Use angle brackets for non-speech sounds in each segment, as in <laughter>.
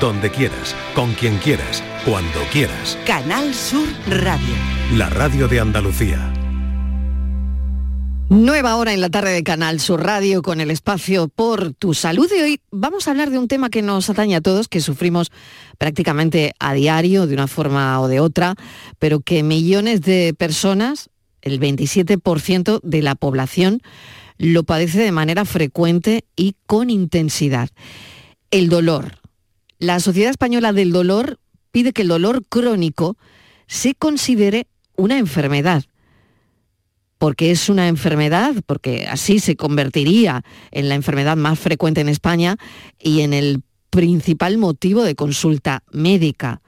donde quieras, con quien quieras, cuando quieras. Canal Sur Radio. La radio de Andalucía. Nueva hora en la tarde de Canal Sur Radio con el espacio por tu salud y hoy vamos a hablar de un tema que nos atañe a todos, que sufrimos prácticamente a diario de una forma o de otra, pero que millones de personas, el 27% de la población, lo padece de manera frecuente y con intensidad. El dolor. La Sociedad Española del Dolor pide que el dolor crónico se considere una enfermedad porque es una enfermedad, porque así se convertiría en la enfermedad más frecuente en España y en el principal motivo de consulta médica.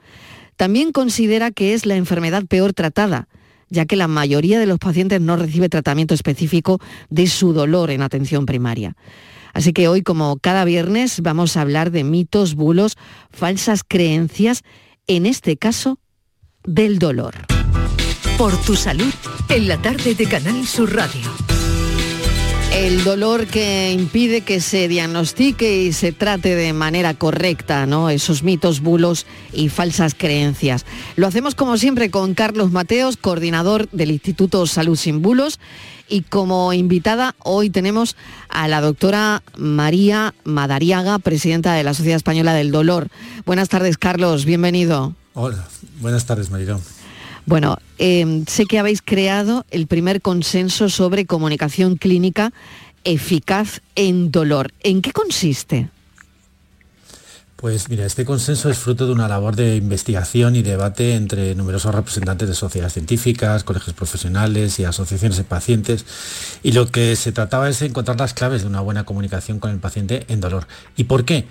También considera que es la enfermedad peor tratada, ya que la mayoría de los pacientes no recibe tratamiento específico de su dolor en atención primaria. Así que hoy, como cada viernes, vamos a hablar de mitos, bulos, falsas creencias, en este caso, del dolor. Por tu salud, en la tarde de Canal Sur Radio. El dolor que impide que se diagnostique y se trate de manera correcta, ¿no? Esos mitos, bulos y falsas creencias. Lo hacemos como siempre con Carlos Mateos, coordinador del Instituto Salud Sin Bulos. Y como invitada hoy tenemos a la doctora María Madariaga, presidenta de la Sociedad Española del Dolor. Buenas tardes, Carlos, bienvenido. Hola, buenas tardes, Marilón. Bueno, em, sé que habéis creado el primer consenso sobre comunicación clínica eficaz en dolor. ¿En qué consiste? Pues mira, este consenso es fruto de una labor de investigación y debate entre numerosos representantes de sociedades científicas, colegios profesionales y asociaciones de pacientes. Y lo que se trataba es encontrar las claves de una buena comunicación con el paciente en dolor. ¿Y por qué?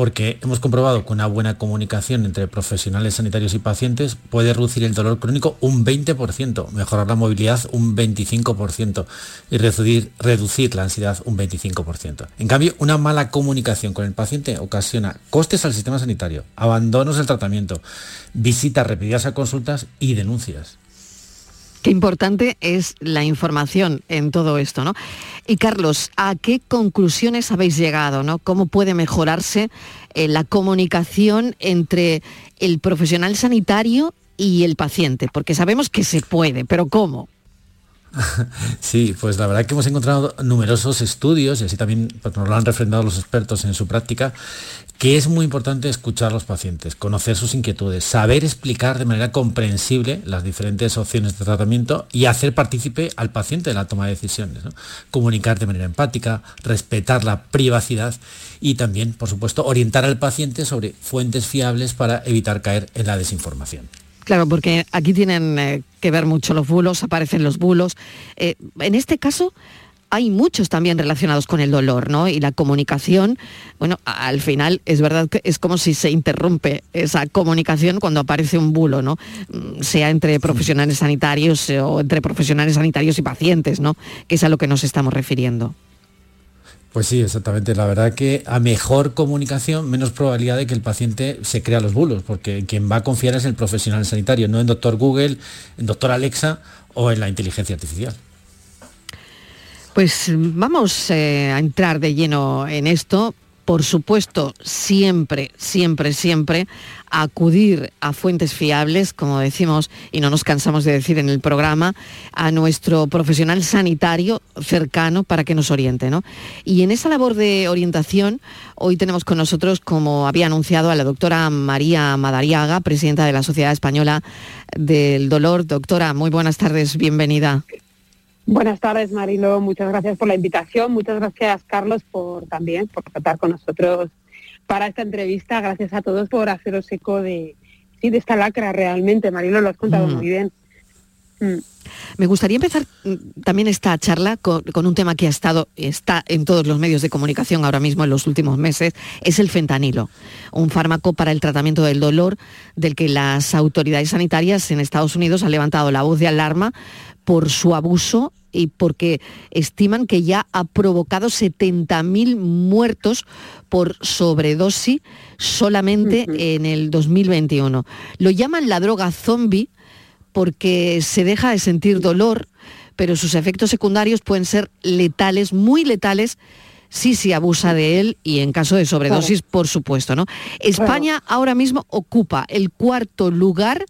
Porque hemos comprobado que una buena comunicación entre profesionales sanitarios y pacientes puede reducir el dolor crónico un 20%, mejorar la movilidad un 25% y reducir, la ansiedad un 25%. En cambio, una mala comunicación con el paciente ocasiona costes al sistema sanitario, abandonos del tratamiento, visitas repetidas a consultas y denuncias. Qué importante es la información en todo esto, ¿no? Y Carlos, ¿a qué conclusiones habéis llegado, ¿no? ¿Cómo puede mejorarse eh, la comunicación entre el profesional sanitario y el paciente? Porque sabemos que se puede, pero ¿cómo? <laughs> Sí, pues la verdad que hemos encontrado numerosos estudios, y así también pues, nos lo han refrendado los expertos en su práctica, que es muy importante escuchar a los pacientes, conocer sus inquietudes, saber explicar de manera comprensible las diferentes opciones de tratamiento y hacer partícipe al paciente en la toma de decisiones. Comunicar de manera empática, respetar la privacidad y también, por supuesto, orientar al paciente sobre fuentes fiables para evitar caer en la desinformación. Claro, porque aquí tienen eh, que ver mucho los bulos, aparecen los bulos. Eh, en este caso hay muchos también relacionados con el dolor, ¿no? Y la comunicación, bueno, al final es verdad que es como si se interrumpe esa comunicación cuando aparece un bulo, ¿no? Mm, sea entre profesionales sanitarios o entre profesionales sanitarios y pacientes, ¿no? Que es a lo que nos estamos refiriendo. Pues sí, exactamente. La verdad que a mejor comunicación, menos probabilidad de que el paciente se crea los bulos, porque quien va a confiar es el profesional sanitario, no en doctor Google, en doctor Alexa o en la inteligencia artificial. Pues vamos eh, a entrar de lleno en esto. Por supuesto, siempre, siempre, siempre acudir a fuentes fiables, como decimos y no nos cansamos de decir en el programa, a nuestro profesional sanitario cercano para que nos oriente. ¿no? Y en esa labor de orientación, hoy tenemos con nosotros, como había anunciado, a la doctora María Madariaga, presidenta de la Sociedad Española del Dolor. Doctora, muy buenas tardes, bienvenida. Buenas tardes, Marilo. Muchas gracias por la invitación. Muchas gracias, Carlos, por también por tratar con nosotros para esta entrevista. Gracias a todos por haceros eco de, de esta lacra realmente. Marilo, lo has contado muy bien. Mm. Me gustaría empezar mm, también esta charla con, un tema que ha estado, está en todos los medios de comunicación ahora mismo en los últimos meses, es el fentanilo, un fármaco para el tratamiento del dolor del que las autoridades sanitarias en Estados Unidos han levantado la voz de alarma por su abuso y porque estiman que ya ha provocado 70.000 muertos por sobredosis solamente en el 2021. Lo llaman la droga zombie porque se deja de sentir dolor, pero sus efectos secundarios pueden ser letales, muy letales, sí se abusa de él y en caso de sobredosis, por supuesto, ¿no? España ahora mismo ocupa el cuarto lugar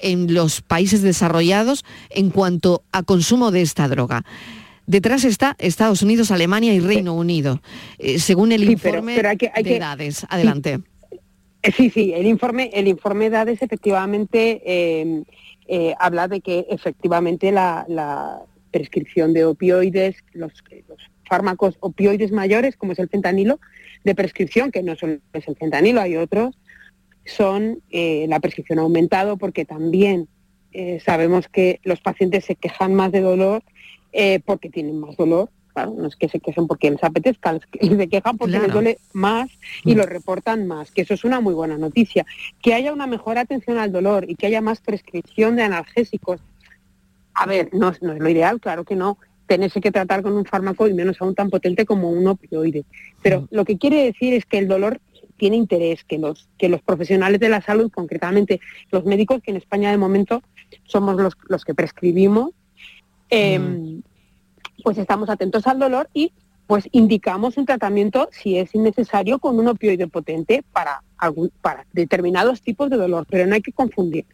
en los países desarrollados en cuanto a consumo de esta droga. Detrás está Estados Unidos, Alemania y Reino Unido, eh, según el informe de edades. Adelante. Sí, sí, el informe, el informe de edades efectivamente em, eh, habla de que efectivamente la, prescripción de opioides, los, fármacos opioides mayores, como es el fentanilo, de prescripción, que no solo es el fentanilo, hay otros, son la prescripción ha aumentado porque también sabemos que los pacientes se quejan más de dolor eh, porque tienen más dolor. Claro, no es que se quejen porque les apetezca, <laughs> se quejan porque les duele más y lo reportan más, que eso es una muy buena noticia. Que haya una mejor atención al dolor y que haya más prescripción de analgésicos. A ver, no, no es lo ideal, claro que no, tenerse que tratar con un fármaco y menos aún tan potente como un opioide. Pero lo que quiere decir es que el dolor tiene interés, que los, que los profesionales de la salud, concretamente los médicos, que en España de momento somos los, los que prescribimos, Em, pues estamos atentos al dolor y pues indicamos un tratamiento si es innecesario con un opioide potente para, para determinados tipos de dolor, pero no hay que confundir.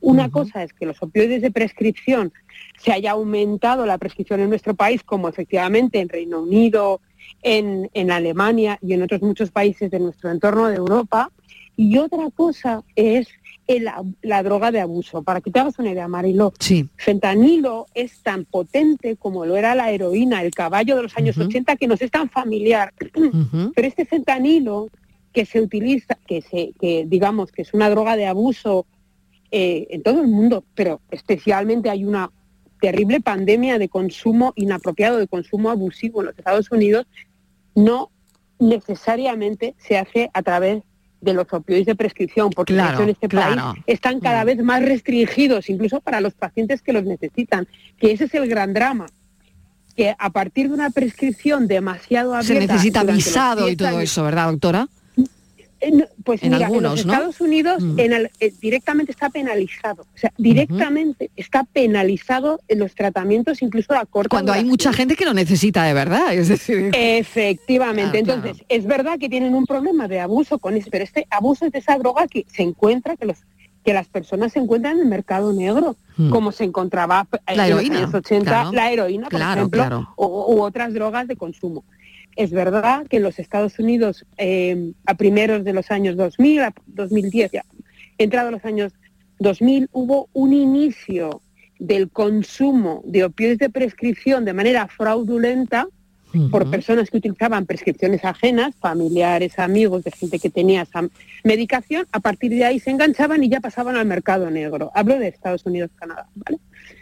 Una cosa es que los opioides de prescripción se haya aumentado la prescripción en nuestro país, como efectivamente en Reino Unido, en, en Alemania y en otros muchos países de nuestro entorno de Europa. Y otra cosa es la droga de abuso. Para que te hagas una idea, Marilo, sí. fentanilo es tan potente como lo era la heroína, el caballo de los años 80, que nos es tan familiar. Pero este fentanilo que se utiliza, que, se, que digamos que es una droga de abuso eh, en todo el mundo, pero especialmente hay una terrible pandemia de consumo inapropiado, de consumo abusivo en los Estados Unidos, no necesariamente se hace a través de los opioides de prescripción, porque en este país están cada mm. vez más restringidos, incluso para los pacientes que los necesitan, que ese es el gran drama que a partir de una prescripción demasiado abierta... Se necesita visado y todo eso, ¿verdad, doctora? Pues en mira, en los Estados Unidos mm. en eh, directamente está penalizado. O sea, directamente está penalizado en los tratamientos incluso a corto Cuando hay mucha gente que lo necesita de verdad, es decir... Efectivamente. Entonces, es verdad que tienen un problema de abuso con eso, pero este abuso es de esa droga que se encuentra, que los que las personas se encuentran en el mercado negro, mm. como se encontraba en los años 80 la heroína, por ejemplo, u otras drogas de consumo. Es verdad que en los Estados Unidos, eh, a primeros de los años 2000, a 2010, ya, entrado los años 2000, hubo un inicio del consumo de opioides de prescripción de manera fraudulenta por personas que utilizaban prescripciones ajenas, familiares, amigos, de gente que tenía esa medicación, a partir de ahí se enganchaban y ya pasaban al mercado negro. Hablo de Estados Unidos, Canadá, ¿vale?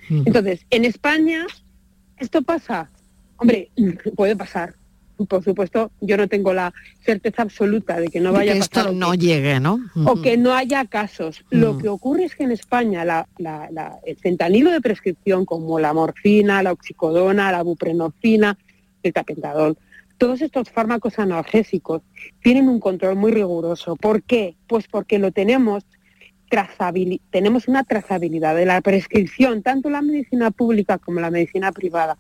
Entonces, en España, ¿esto pasa? Hombre, <laughs> puede pasar, por supuesto, yo no tengo la certeza absoluta de que no vaya a pasar. Esto no llegue, ¿no? O que no haya casos. Lo que ocurre es que en España el fentanilo de prescripción, como la morfina, la oxicodona, la buprenorfina, el tapentadol, todos estos fármacos analgésicos tienen un control muy riguroso. ¿Por qué? Pues porque lo tenemos tenemos una trazabilidad de la prescripción, tanto la medicina pública como la medicina privada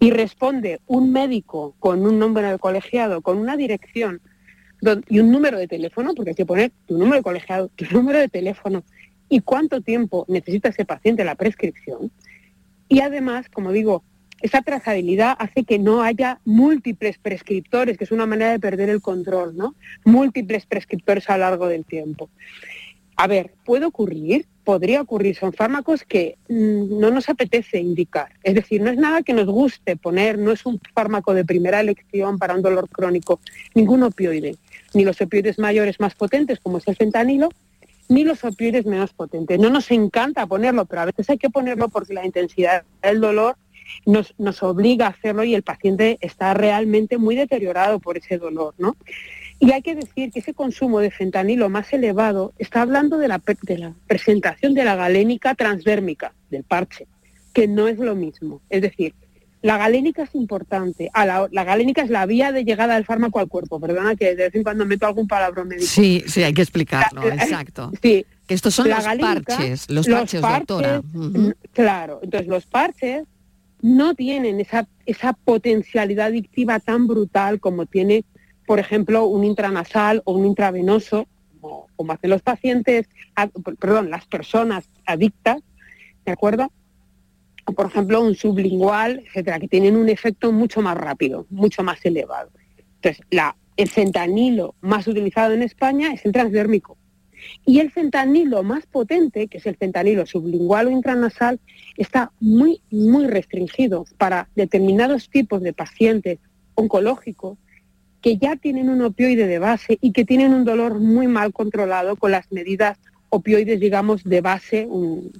y responde un médico con un número de colegiado, con una dirección y un número de teléfono, porque hay que poner tu número de colegiado, tu <laughs> número de teléfono y cuánto tiempo necesita ese paciente la prescripción. Y además, como digo, esa trazabilidad hace que no haya múltiples prescriptores, que es una manera de perder el control, ¿no? Múltiples prescriptores a lo largo del tiempo. A ver, puede ocurrir, podría ocurrir, son fármacos que mm, no nos apetece indicar. Es decir, no es nada que nos guste poner, no es un fármaco de primera elección para un dolor crónico, ningún opioide, ni los opioides mayores más potentes como es el fentanilo, ni los opioides menos potentes. No nos encanta ponerlo, pero a veces hay que ponerlo porque la intensidad del dolor nos, nos obliga a hacerlo y el paciente está realmente muy deteriorado por ese dolor, ¿no? Y hay que decir que ese consumo de fentanilo más elevado está hablando de la, presentación de la galénica transdérmica, del parche, que no es lo mismo. Es decir, la galénica es importante. la, galénica es la vía de llegada del fármaco al cuerpo. Perdona que de vez en cuando meto algún palabra médico. Sí, sí, hay que explicarlo, exacto. <laughs> Sí. Que estos son los parches, los parches, doctora. Claro, entonces los parches no tienen esa, esa potencialidad adictiva tan brutal como tiene, por ejemplo, un intranasal o un intravenoso, como, hacen los pacientes, perdón, las personas adictas, ¿de acuerdo? Por ejemplo, un sublingual, etcétera, que tienen un efecto mucho más rápido, mucho más elevado. Entonces, el fentanilo más utilizado en España es el transdérmico. Y el fentanilo más potente, que es el fentanilo sublingual o intranasal, está muy, muy restringido para determinados tipos de pacientes oncológicos que ya tienen un opioide de base y que tienen un dolor muy mal controlado con las medidas opioides, digamos, de base,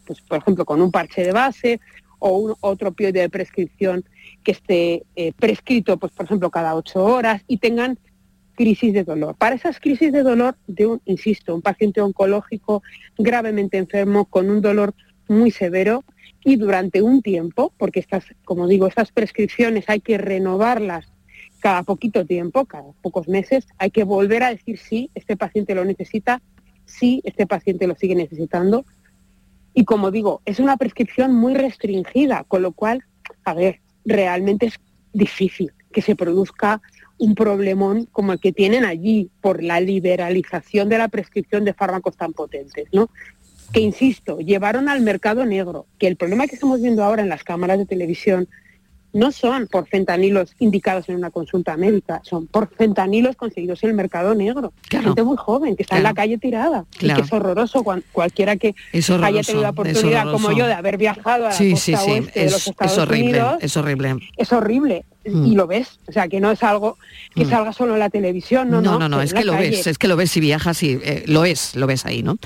pues, por ejemplo, con un parche de base o un, otro opioide de prescripción que esté eh, prescrito, pues, por ejemplo, cada ocho horas y tengan crisis de dolor. Para esas crisis de dolor de un, insisto, un paciente oncológico gravemente enfermo con un dolor muy severo y durante un tiempo, porque estas, como digo, estas prescripciones hay que renovarlas cada poquito tiempo, cada pocos meses, hay que volver a decir sí, este paciente lo necesita, sí, este paciente lo sigue necesitando. Y como digo, es una prescripción muy restringida, con lo cual, a ver, realmente es difícil que se produzca un problemón como el que tienen allí por la liberalización de la prescripción de fármacos tan potentes, ¿no? Que insisto, llevaron al mercado negro, que el problema que estamos viendo ahora en las cámaras de televisión no son por fentanilos indicados en una consulta médica, son por fentanilos conseguidos en el mercado negro. Gente muy joven que está en la calle tirada. Y que es horroroso cualquiera que haya tenido la oportunidad como yo de haber viajado a la costa oeste de los Estados horrible, Unidos. Es horrible. Es horrible. Mm. y lo ves, o sea, que no es algo que mm. salga solo en la televisión, no, no, no, no, es que lo ves, es que lo ves si viajas y eh, lo es, lo ves ahí, ¿no?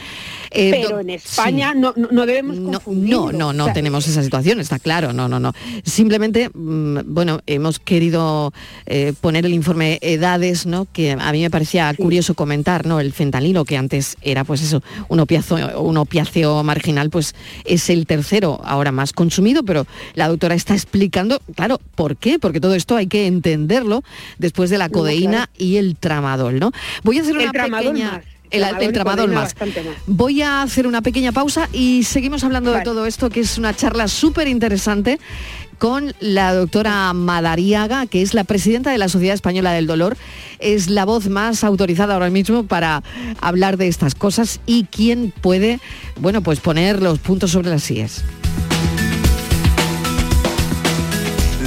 Eh, Pero en España no, no, debemos No, no, no tenemos esa situación, está claro, no, no, no. Simplemente, mm, bueno, hemos querido eh, poner el informe edades, ¿no? Que a mí me parecía curioso comentar, ¿no? El fentanilo, que antes era, pues eso, un opiáceo, un opiáceo marginal, pues es el tercero ahora más consumido, pero la doctora está explicando, claro, ¿por qué? Porque todo esto hay que entenderlo después de la codeína y el tramadol, ¿no? Voy a hacer una pequeña... El, tramadol más. Voy a hacer una pequeña pausa y seguimos hablando de todo esto, que es una charla súper interesante con la doctora Madariaga, que es la presidenta de la Sociedad Española del Dolor. Es la voz más autorizada ahora mismo para hablar de estas cosas y quién puede, bueno, pues poner los puntos sobre las sillas.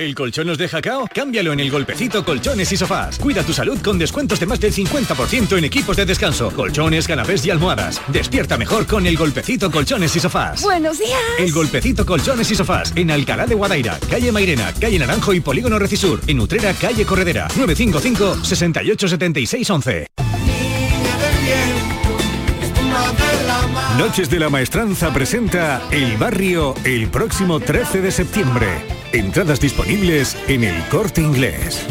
¿El colchón nos deja cao? Cámbialo en el golpecito colchones y sofás. Cuida tu salud con descuentos de más del 50% en equipos de descanso, colchones, canapés y almohadas. Despierta mejor con el golpecito colchones y sofás. Buenos días. El golpecito colchones y sofás en Alcalá de Guadaira, calle Mairena, calle Naranjo y Polígono Recisur. En Utrera, calle Corredera. 955 68 11. Noches de la Maestranza presenta El Barrio el próximo 13 de septiembre. Entradas disponibles en el corte inglés.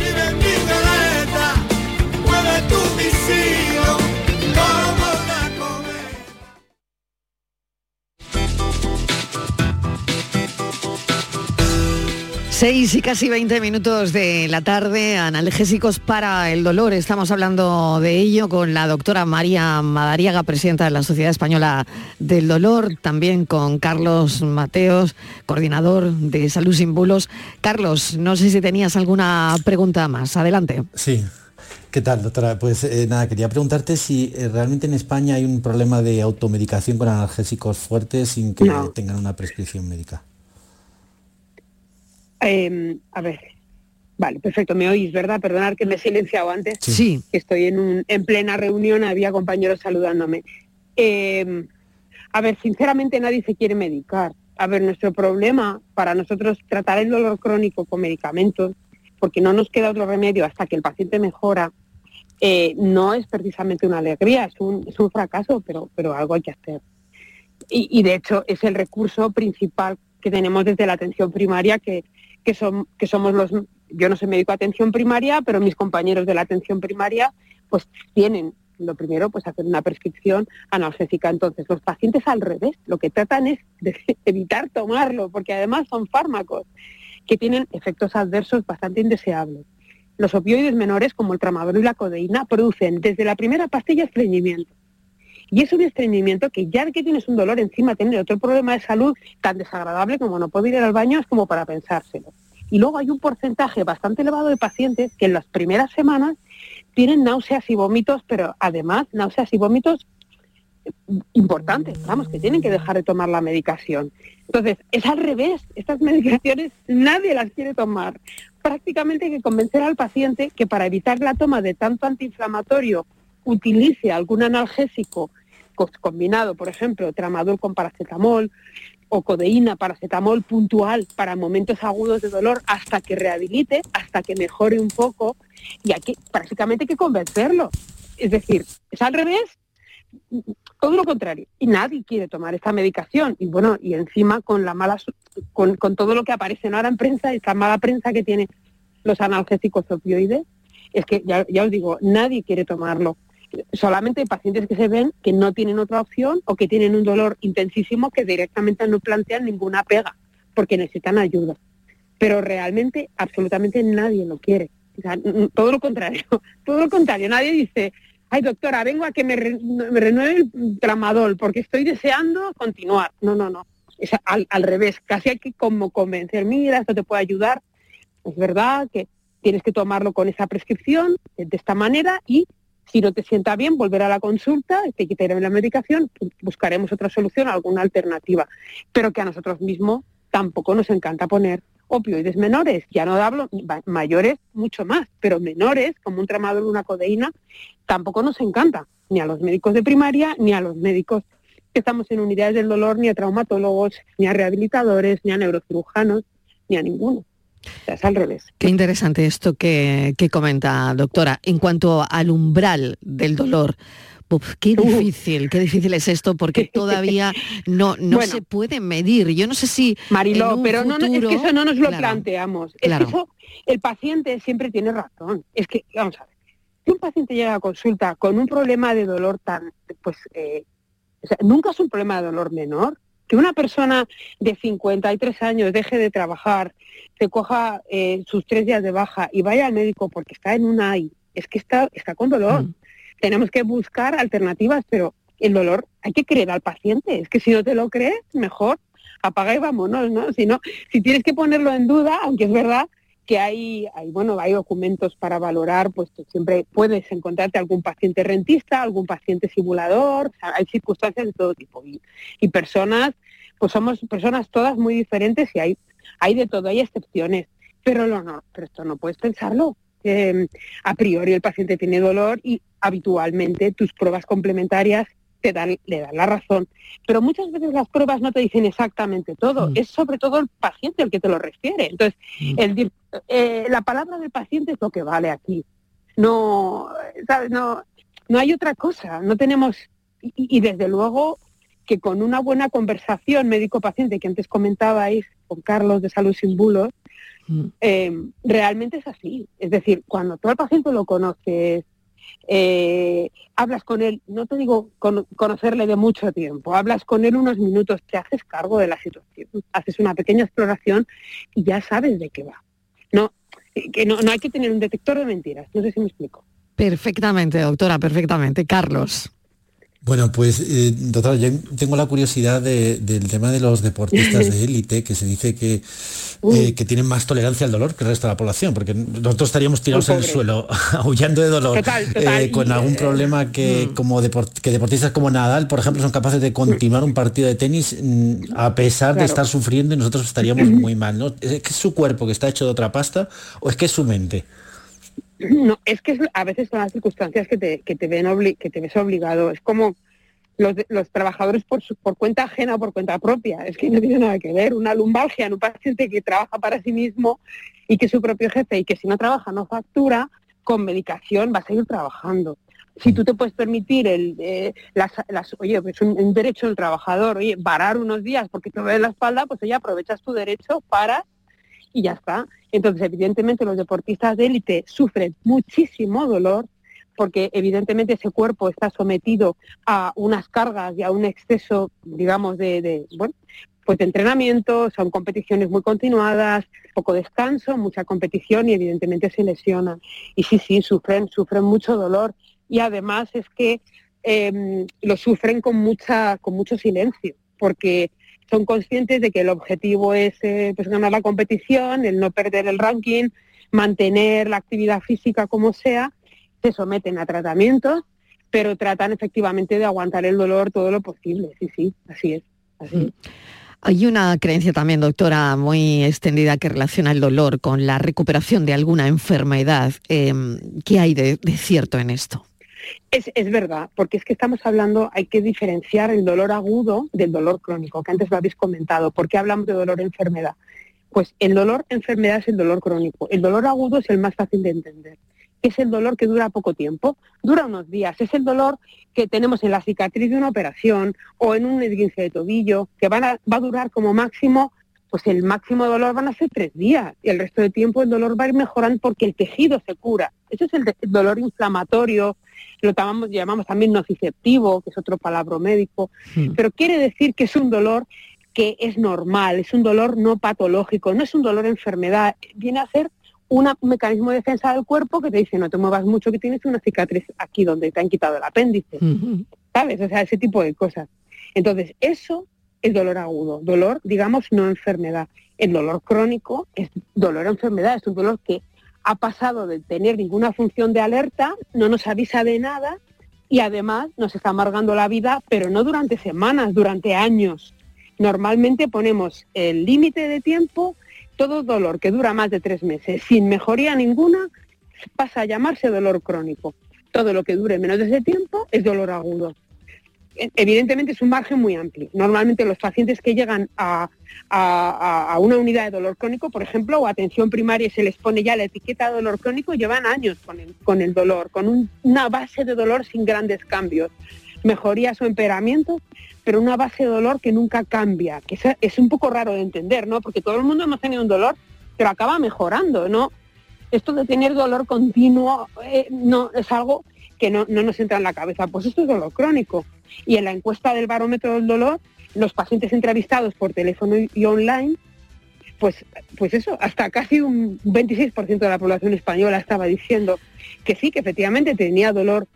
6 y casi 20 minutos de la tarde, analgésicos para el dolor. Estamos hablando de ello con la doctora María Madariaga, presidenta de la Sociedad Española del Dolor, también con Carlos Mateos, coordinador de Salud Sin Bulos. Carlos, no sé si tenías alguna pregunta más. Adelante. Sí. ¿Qué tal, doctora? Pues eh, nada, quería preguntarte si eh, realmente en España hay un problema de automedicación con analgésicos fuertes sin que tengan una prescripción médica. Em, a ver, vale, perfecto, me oís, ¿verdad? Perdonar que me he silenciado antes. Sí. Estoy en, un, en plena reunión, había compañeros saludándome. Em, a ver, sinceramente nadie se quiere medicar. A ver, nuestro problema para nosotros tratar el dolor crónico con medicamentos, porque no nos queda otro remedio hasta que el paciente mejora, eh, no es precisamente una alegría, es un, es un fracaso, pero, pero algo hay que hacer. Y, y, de hecho es el recurso principal que tenemos desde la atención primaria que, que, son, que somos los, yo no soy médico de atención primaria, pero mis compañeros de la atención primaria pues tienen lo primero, pues hacer una prescripción analgésica. Entonces, los pacientes al revés, lo que tratan es de <laughs> evitar tomarlo, porque además son fármacos que tienen efectos adversos bastante indeseables. Los opioides menores, como el tramadol y la codeína, producen desde la primera pastilla estreñimiento. Y es un estreñimiento que ya que tienes un dolor encima, tener otro problema de salud tan desagradable como no poder ir al baño es como para pensárselo. Y luego hay un porcentaje bastante elevado de pacientes que en las primeras semanas tienen náuseas y vómitos, pero además náuseas y vómitos importantes, vamos, que tienen que dejar de tomar la medicación. Entonces, es al revés, estas medicaciones nadie las quiere tomar. Prácticamente hay que convencer al paciente que para evitar la toma de tanto antiinflamatorio utilice algún analgésico combinado, por ejemplo, tramadol con paracetamol o codeína, paracetamol puntual para momentos agudos de dolor hasta que rehabilite, hasta que mejore un poco, y aquí prácticamente hay que convencerlo. Es decir, es al revés, todo lo contrario. Y nadie quiere tomar esta medicación. Y bueno, y encima con la mala con, todo lo que aparece ahora en prensa, esta mala prensa que tienen los analgésicos opioides, es que ya os digo, nadie quiere tomarlo solamente pacientes que se ven que no tienen otra opción o que tienen un dolor intensísimo que directamente no plantean ninguna pega porque necesitan ayuda. Pero realmente absolutamente nadie lo quiere. todo lo contrario, <laughs> todo lo contrario. Nadie dice, ay doctora, vengo a que me, renueve el tramadol porque estoy deseando continuar. No, no, no. Es al, al revés, casi hay que como convencer, mira, esto te puede ayudar. Es verdad que tienes que tomarlo con esa prescripción, de esta manera, y si no te sienta bien, volver a la consulta, te quitaremos la medicación, buscaremos otra solución, alguna alternativa. Pero que a nosotros mismos tampoco nos encanta poner opioides menores. Ya no hablo mayores, mucho más, pero menores, como un tramador o una codeína, tampoco nos encanta, ni a los médicos de primaria, ni a los médicos que estamos en unidades del dolor, ni a traumatólogos, ni a rehabilitadores, ni a neurocirujanos, ni a ninguno. Es al revés. Qué interesante esto que, comenta, doctora. En cuanto al umbral del dolor, qué difícil, qué difícil es esto porque <laughs> todavía no, no se puede medir. Yo no sé si. Mariló, pero no, es que eso no nos lo planteamos. Es que eso, el paciente siempre tiene razón. Es que, vamos a ver, si un paciente llega a consulta con un problema de dolor tan, pues, eh, nunca es un problema de dolor menor que una persona de 53 años deje de trabajar, se coja eh, sus tres días de baja y vaya al médico porque está en un AI, es que está, está con dolor. Mm. Tenemos que buscar alternativas, pero el dolor hay que creer al paciente. Es que si no te lo crees, mejor apaga y vámonos, ¿no? Si no, si tienes que ponerlo en duda, aunque es verdad que hay, hay, bueno, hay documentos para valorar, pues siempre puedes encontrarte algún paciente rentista, algún paciente simulador, hay circunstancias de todo tipo y, personas, pues somos personas todas muy diferentes y hay, hay de todo, hay excepciones, pero no, pero esto no puedes pensarlo. a priori el paciente tiene dolor y habitualmente tus pruebas complementarias te dan, le dan la razón. Pero muchas veces las pruebas no te dicen exactamente todo, mm. es sobre todo el paciente el que te lo refiere. Entonces, mm. el, eh, la palabra del paciente es lo que vale aquí. No, ¿sabes? No, no hay otra cosa, no tenemos, y, desde luego que con una buena conversación médico-paciente que antes comentabais con Carlos de Salud Sin Bulos, mm. eh, realmente es así. Es decir, cuando todo el paciente lo conoces, eh, hablas con él, no te digo conocerle de mucho tiempo, hablas con él unos minutos, te haces cargo de la situación, haces una pequeña exploración y ya sabes de qué va. No, que no, no hay que tener un detector de mentiras, no sé si me explico. Perfectamente, doctora, perfectamente. Carlos. Bueno, pues eh, doctora, yo tengo la curiosidad del tema de los deportistas de <laughs> élite, que se dice que, eh, que tienen más tolerancia al dolor que el resto de la población, porque nosotros estaríamos tirados en el suelo, <laughs> aullando de dolor, eh, con algún problema que, mm. como que deportistas como Nadal, por ejemplo, son capaces de continuar un partido de tenis mm, a pesar de estar sufriendo y nosotros estaríamos muy mal. ¿no? ¿Es que es su cuerpo que está hecho de otra pasta o es que es su mente? No, es que a veces son las circunstancias que te, que te, ven que te ves obligado. Es como los, los trabajadores por, por cuenta ajena o por cuenta propia. Es que no tiene nada que ver. Una lumbalgia en un paciente que trabaja para sí mismo y que es su propio jefe y que si no trabaja no factura, con medicación va a seguir trabajando. Si tú te puedes permitir el, eh, las, las, oye, pues un, derecho del trabajador, oye, parar unos días porque te duele la espalda, pues oye, aprovechas tu derecho para y ya está. Entonces, evidentemente, los deportistas de élite sufren muchísimo dolor porque evidentemente ese cuerpo está sometido a unas cargas y a un exceso, digamos, de, bueno, pues entrenamiento, son competiciones muy continuadas, poco descanso, mucha competición y evidentemente se lesionan. Y sí, sí, sufren, sufren mucho dolor y además es que em, lo sufren con mucha, con mucho silencio, porque son conscientes de que el objetivo es eh, pues ganar la competición, el no perder el ranking, mantener la actividad física como sea, se someten a tratamientos, pero tratan efectivamente de aguantar el dolor todo lo posible. Sí, sí, así es. Mm. Hay una creencia también, doctora, muy extendida que relaciona el dolor con la recuperación de alguna enfermedad. Em, ¿Qué hay de cierto en esto? Es, es, verdad, porque es que estamos hablando, hay que diferenciar el dolor agudo del dolor crónico, que antes lo habéis comentado. ¿Por qué hablamos de dolor-enfermedad? Pues el dolor-enfermedad es el dolor crónico. El dolor agudo es el más fácil de entender. Es el dolor que dura poco tiempo, dura unos días. Es el dolor que tenemos en la cicatriz de una operación o en un esguince de tobillo, que van a, va a durar como máximo pues el máximo dolor van a ser tres días y el resto de tiempo el dolor va a ir mejorando porque el tejido se cura. Ese es el, dolor inflamatorio, lo llamamos, llamamos también nociceptivo, que es otro palabra médico, hmm. pero quiere decir que es un dolor que es normal, es un dolor no patológico, no es un dolor enfermedad, viene a ser un mecanismo de defensa del cuerpo que te dice no te muevas mucho que tienes una cicatriz aquí donde te han quitado el apéndice, hmm. ¿sabes? O sea, ese tipo de cosas. Entonces, eso el dolor agudo, dolor, digamos, no enfermedad. El dolor crónico es dolor enfermedad, es un dolor que ha pasado de tener ninguna función de alerta, no nos avisa de nada y además nos está amargando la vida, pero no durante semanas, durante años. Normalmente ponemos el límite de tiempo, todo dolor que dura más de tres meses sin mejoría ninguna pasa a llamarse dolor crónico. Todo lo que dure menos de ese tiempo es dolor agudo evidentemente es un margen muy amplio. Normalmente los pacientes que llegan a, una unidad de dolor crónico, por ejemplo, o atención primaria y se les pone ya la etiqueta de dolor crónico, llevan años con el, dolor, con una base de dolor sin grandes cambios, mejorías o empeoramientos, pero una base de dolor que nunca cambia, que es, un poco raro de entender, ¿no? Porque todo el mundo hemos tenido un dolor, pero acaba mejorando, ¿no? Esto de tener dolor continuo eh, no es algo que no, no nos entra en la cabeza. Pues esto es dolor crónico y en la encuesta del barómetro del dolor, los pacientes entrevistados por teléfono y online, pues, pues eso, hasta casi un 26% de la población española estaba diciendo que sí, que efectivamente tenía dolor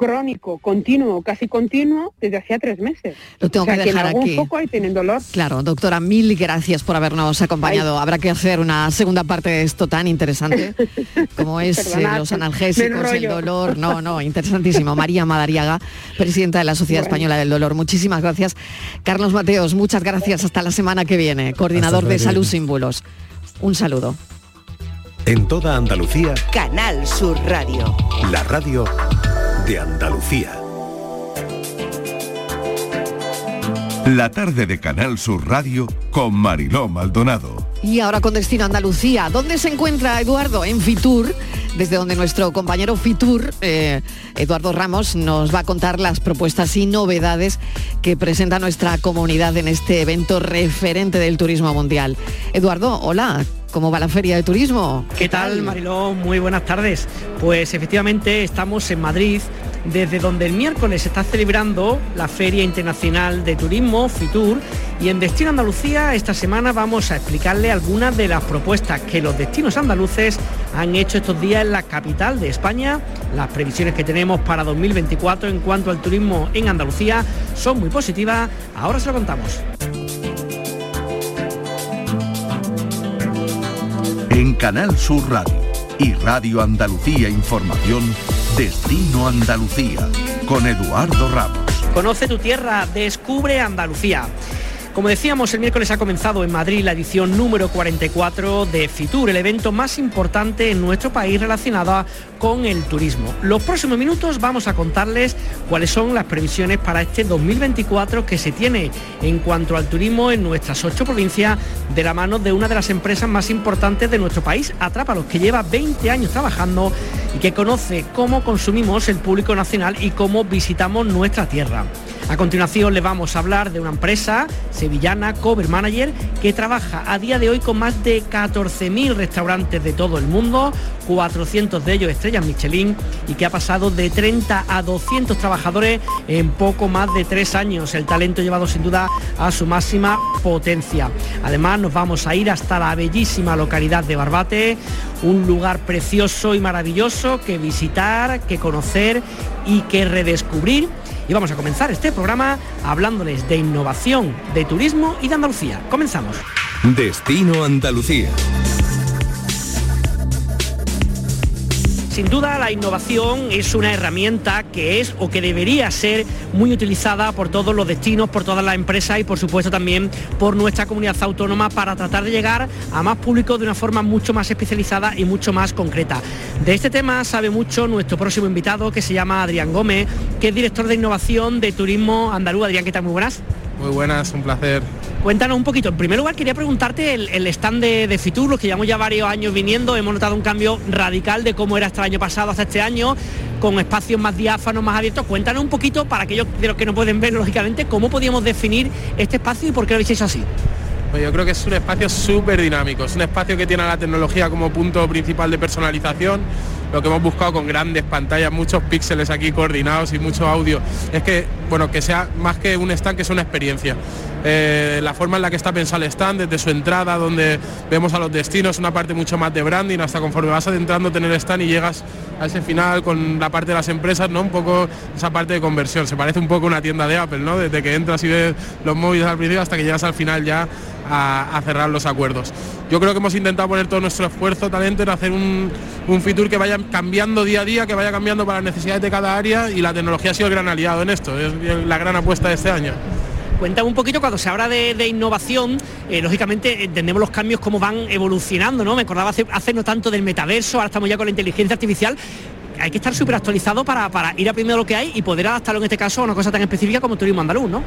crónico, continuo, casi continuo, desde hacía tres meses. Lo tengo que dejar aquí. poco ahí tienen dolor. Claro, doctora, mil gracias por habernos acompañado. Habrá que hacer una segunda parte de esto tan interesante <laughs> como es eh, los analgésicos, el dolor. No, no, <laughs> interesantísimo. María Madariaga, presidenta de la Sociedad Española del Dolor. Muchísimas gracias. Carlos Mateos, muchas gracias. Hasta la semana que viene. Coordinador de Salud Símbolos. Un saludo. En toda Andalucía. Canal Sur Radio. La radio de Andalucía. La tarde de Canal Sur Radio con Mariló Maldonado. Y ahora con destino a Andalucía. ¿Dónde se encuentra Eduardo? En Fitur, desde donde nuestro compañero Fitur, eh, Eduardo Ramos, nos va a contar las propuestas y novedades que presenta nuestra comunidad en este evento referente del turismo mundial. Eduardo, hola, ¿Cómo va la feria de turismo? ¿Qué, tal, Mariló? Muy buenas tardes. Pues efectivamente estamos en Madrid, desde donde el miércoles se está celebrando la Feria Internacional de Turismo, FITUR, y en Destino Andalucía esta semana vamos a explicarle algunas de las propuestas que los destinos andaluces han hecho estos días en la capital de España. Las previsiones que tenemos para 2024 en cuanto al turismo en Andalucía son muy positivas. Ahora se lo contamos. En Canal Sur Radio y Radio Andalucía Información, Destino Andalucía, con Eduardo Ramos. Conoce tu tierra, descubre Andalucía. Como decíamos, el miércoles ha comenzado en Madrid la edición número 44 de FITUR, el evento más importante en nuestro país relacionado con el turismo. Los próximos minutos vamos a contarles cuáles son las previsiones para este 2024 que se tiene en cuanto al turismo en nuestras ocho provincias de la mano de una de las empresas más importantes de nuestro país, Atrápalos, que lleva 20 años trabajando y que conoce cómo consumimos el público nacional y cómo visitamos nuestra tierra. A continuación les vamos a hablar de una empresa sevillana, Cover Manager, que trabaja a día de hoy con más de 14.000 restaurantes de todo el mundo, 400 de ellos estrellas Michelin y que ha pasado de 30 a 200 trabajadores en poco más de tres años. El talento llevado sin duda a su máxima potencia. Además nos vamos a ir hasta la bellísima localidad de Barbate, un lugar precioso y maravilloso que visitar, que conocer y que redescubrir y vamos a comenzar este programa hablándoles de innovación, de turismo y de Andalucía. Comenzamos. Destino Andalucía. Sin duda la innovación es una herramienta que es o que debería ser muy utilizada por todos los destinos, por todas las empresas y por supuesto también por nuestra comunidad autónoma para tratar de llegar a más público de una forma mucho más especializada y mucho más concreta. De este tema sabe mucho nuestro próximo invitado que se llama Adrián Gómez, que es director de innovación de Turismo Andaluz. Adrián, ¿qué tal? Muy buenas. Muy buenas, un placer. Cuéntanos un poquito. En primer lugar, quería preguntarte el, stand de, Fitur, los que llevamos ya varios años viniendo, hemos notado un cambio radical de cómo era hasta el año pasado hasta este año, con espacios más diáfanos, más abiertos. Cuéntanos un poquito, para aquellos de los que no pueden ver, <laughs> lógicamente, cómo podíamos definir este espacio y por qué lo habéis hecho así. Pues yo creo que es un espacio súper dinámico, es un espacio que tiene a la tecnología como punto principal de personalización lo que hemos buscado con grandes pantallas, muchos píxeles aquí coordinados y mucho audio, es que, bueno, que sea más que un stand, que es una experiencia. Eh, la forma en la que está pensado el stand, desde su entrada, donde vemos a los destinos, una parte mucho más de branding, hasta conforme vas adentrando tener el stand y llegas a ese final con la parte de las empresas, ¿no? Un poco esa parte de conversión. Se parece un poco a una tienda de Apple, ¿no? Desde que entras y ves los móviles al principio hasta que llegas al final ya a, cerrar los acuerdos. Yo creo que hemos intentado poner todo nuestro esfuerzo, talento en hacer un, un feature que vaya cambiando día a día, que vaya cambiando para las necesidades de cada área y la tecnología ha sido el gran aliado en esto, es la gran apuesta de este año. Cuéntame un poquito, cuando se habla de, innovación, eh, lógicamente entendemos los cambios cómo van evolucionando, ¿no? Me acordaba hace, no tanto del metaverso, ahora estamos ya con la inteligencia artificial, hay que estar súper actualizado para, para, ir aprendiendo lo que hay y poder adaptarlo en este caso a una cosa tan específica como turismo andaluz, ¿no?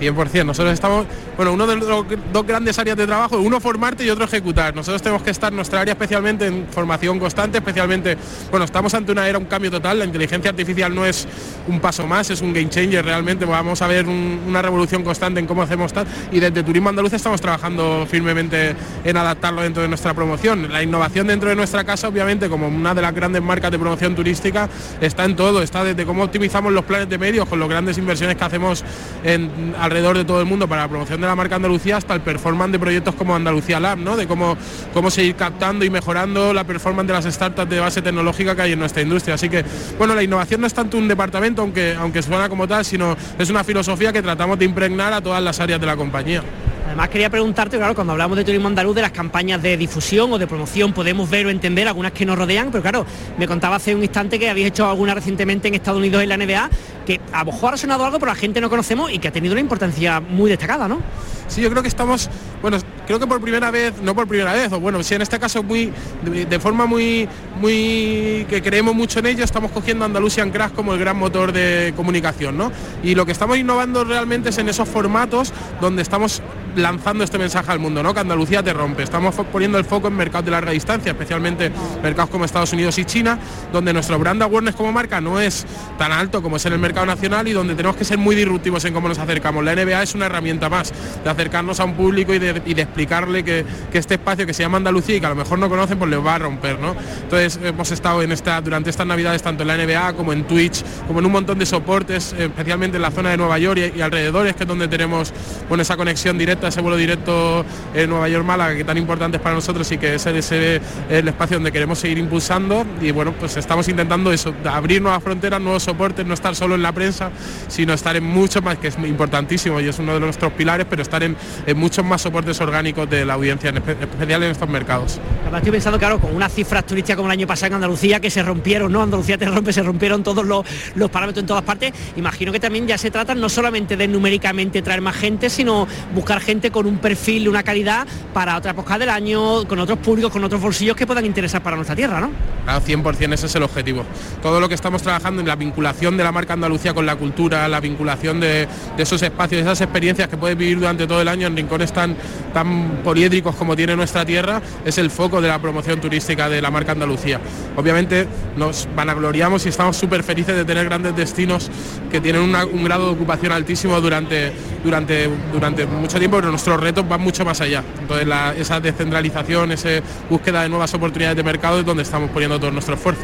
100%. Nosotros estamos, bueno, uno de los dos grandes áreas de trabajo, uno formarte y otro ejecutar. Nosotros tenemos que estar nuestra área especialmente en formación constante, especialmente, bueno, estamos ante una era, un cambio total, la inteligencia artificial no es un paso más, es un game changer realmente, vamos a ver una revolución constante en cómo hacemos tal y desde Turismo Andaluz estamos trabajando firmemente en adaptarlo dentro de nuestra promoción. La innovación dentro de nuestra casa, obviamente, como una de las grandes marcas de promoción turística, está en todo, está desde cómo optimizamos los planes de medios con las grandes inversiones que hacemos en alrededor de todo el mundo para la promoción de la marca Andalucía hasta el performance de proyectos como Andalucía Lab, ¿no? de cómo, cómo seguir captando y mejorando la performance de las startups de base tecnológica que hay en nuestra industria. Así que, bueno, la innovación no es tanto un departamento, aunque, aunque suena como tal, sino es una filosofía que tratamos de impregnar a todas las áreas de la compañía. Además quería preguntarte, claro, cuando hablamos de turismo andaluz, de las campañas de difusión o de promoción, podemos ver o entender algunas que nos rodean, pero claro, me contaba hace un instante que habéis hecho alguna recientemente en Estados Unidos en la NBA, que a lo mejor ha sonado algo, pero la gente no conocemos y que ha tenido una importancia muy destacada, ¿no? Sí, yo creo que estamos, bueno, creo que por primera vez, no por primera vez, o bueno, sí en este caso muy, de, forma muy, muy, que creemos mucho en ello, estamos cogiendo Andalusian Crash como el gran motor de comunicación, ¿no? Y lo que estamos innovando realmente es en esos formatos donde estamos lanzando este mensaje al mundo, ¿no? Que Andalucía te rompe. Estamos poniendo el foco en mercados de larga distancia, especialmente mercados como Estados Unidos y China, donde nuestro brand awareness como marca no es tan alto como es en el mercado nacional y donde tenemos que ser muy disruptivos en cómo nos acercamos. La NBA es una herramienta más de acercarnos a un público y de, explicarle que, este espacio que se llama Andalucía y que a lo mejor no conocen, pues les va a romper, ¿no? Entonces hemos estado en esta, durante estas navidades tanto en la NBA como en Twitch, como en un montón de soportes, especialmente en la zona de Nueva York y, alrededores, que es donde tenemos bueno, esa conexión directa, ese vuelo directo en Nueva York-Málaga, que tan importante es para nosotros y que ese es el espacio donde queremos seguir impulsando y bueno, pues estamos intentando eso, abrir nuevas fronteras, nuevos soportes, no estar solo en la prensa, sino estar en mucho más, que es importantísimo y es uno de nuestros pilares, pero estar en, muchos más soportes orgánicos de la audiencia, en especial en estos mercados. estoy pensando, claro, con unas cifras turísticas como el año pasado en Andalucía, que se rompieron, ¿no? Andalucía te rompe, se rompieron todos los, los parámetros en todas partes. Imagino que también ya se trata no solamente de numéricamente traer más gente, sino buscar gente con un perfil, una calidad para otra época del año, con otros públicos, con otros bolsillos que puedan interesar para nuestra tierra, ¿no? Claro, 100% ese es el objetivo. Todo lo que estamos trabajando en la vinculación de la marca Andalucía con la cultura, la vinculación de, esos espacios, esas experiencias que puedes vivir durante todo el año en rincones tan, tan poliédricos como tiene nuestra tierra, es el foco de la promoción turística de la marca Andalucía. Obviamente nos vanagloriamos y estamos súper felices de tener grandes destinos que tienen un grado de ocupación altísimo durante, durante, durante mucho tiempo, pero nuestros retos van mucho más allá. Entonces esa descentralización, esa búsqueda de nuevas oportunidades de mercado es donde estamos poniendo todo nuestro esfuerzo.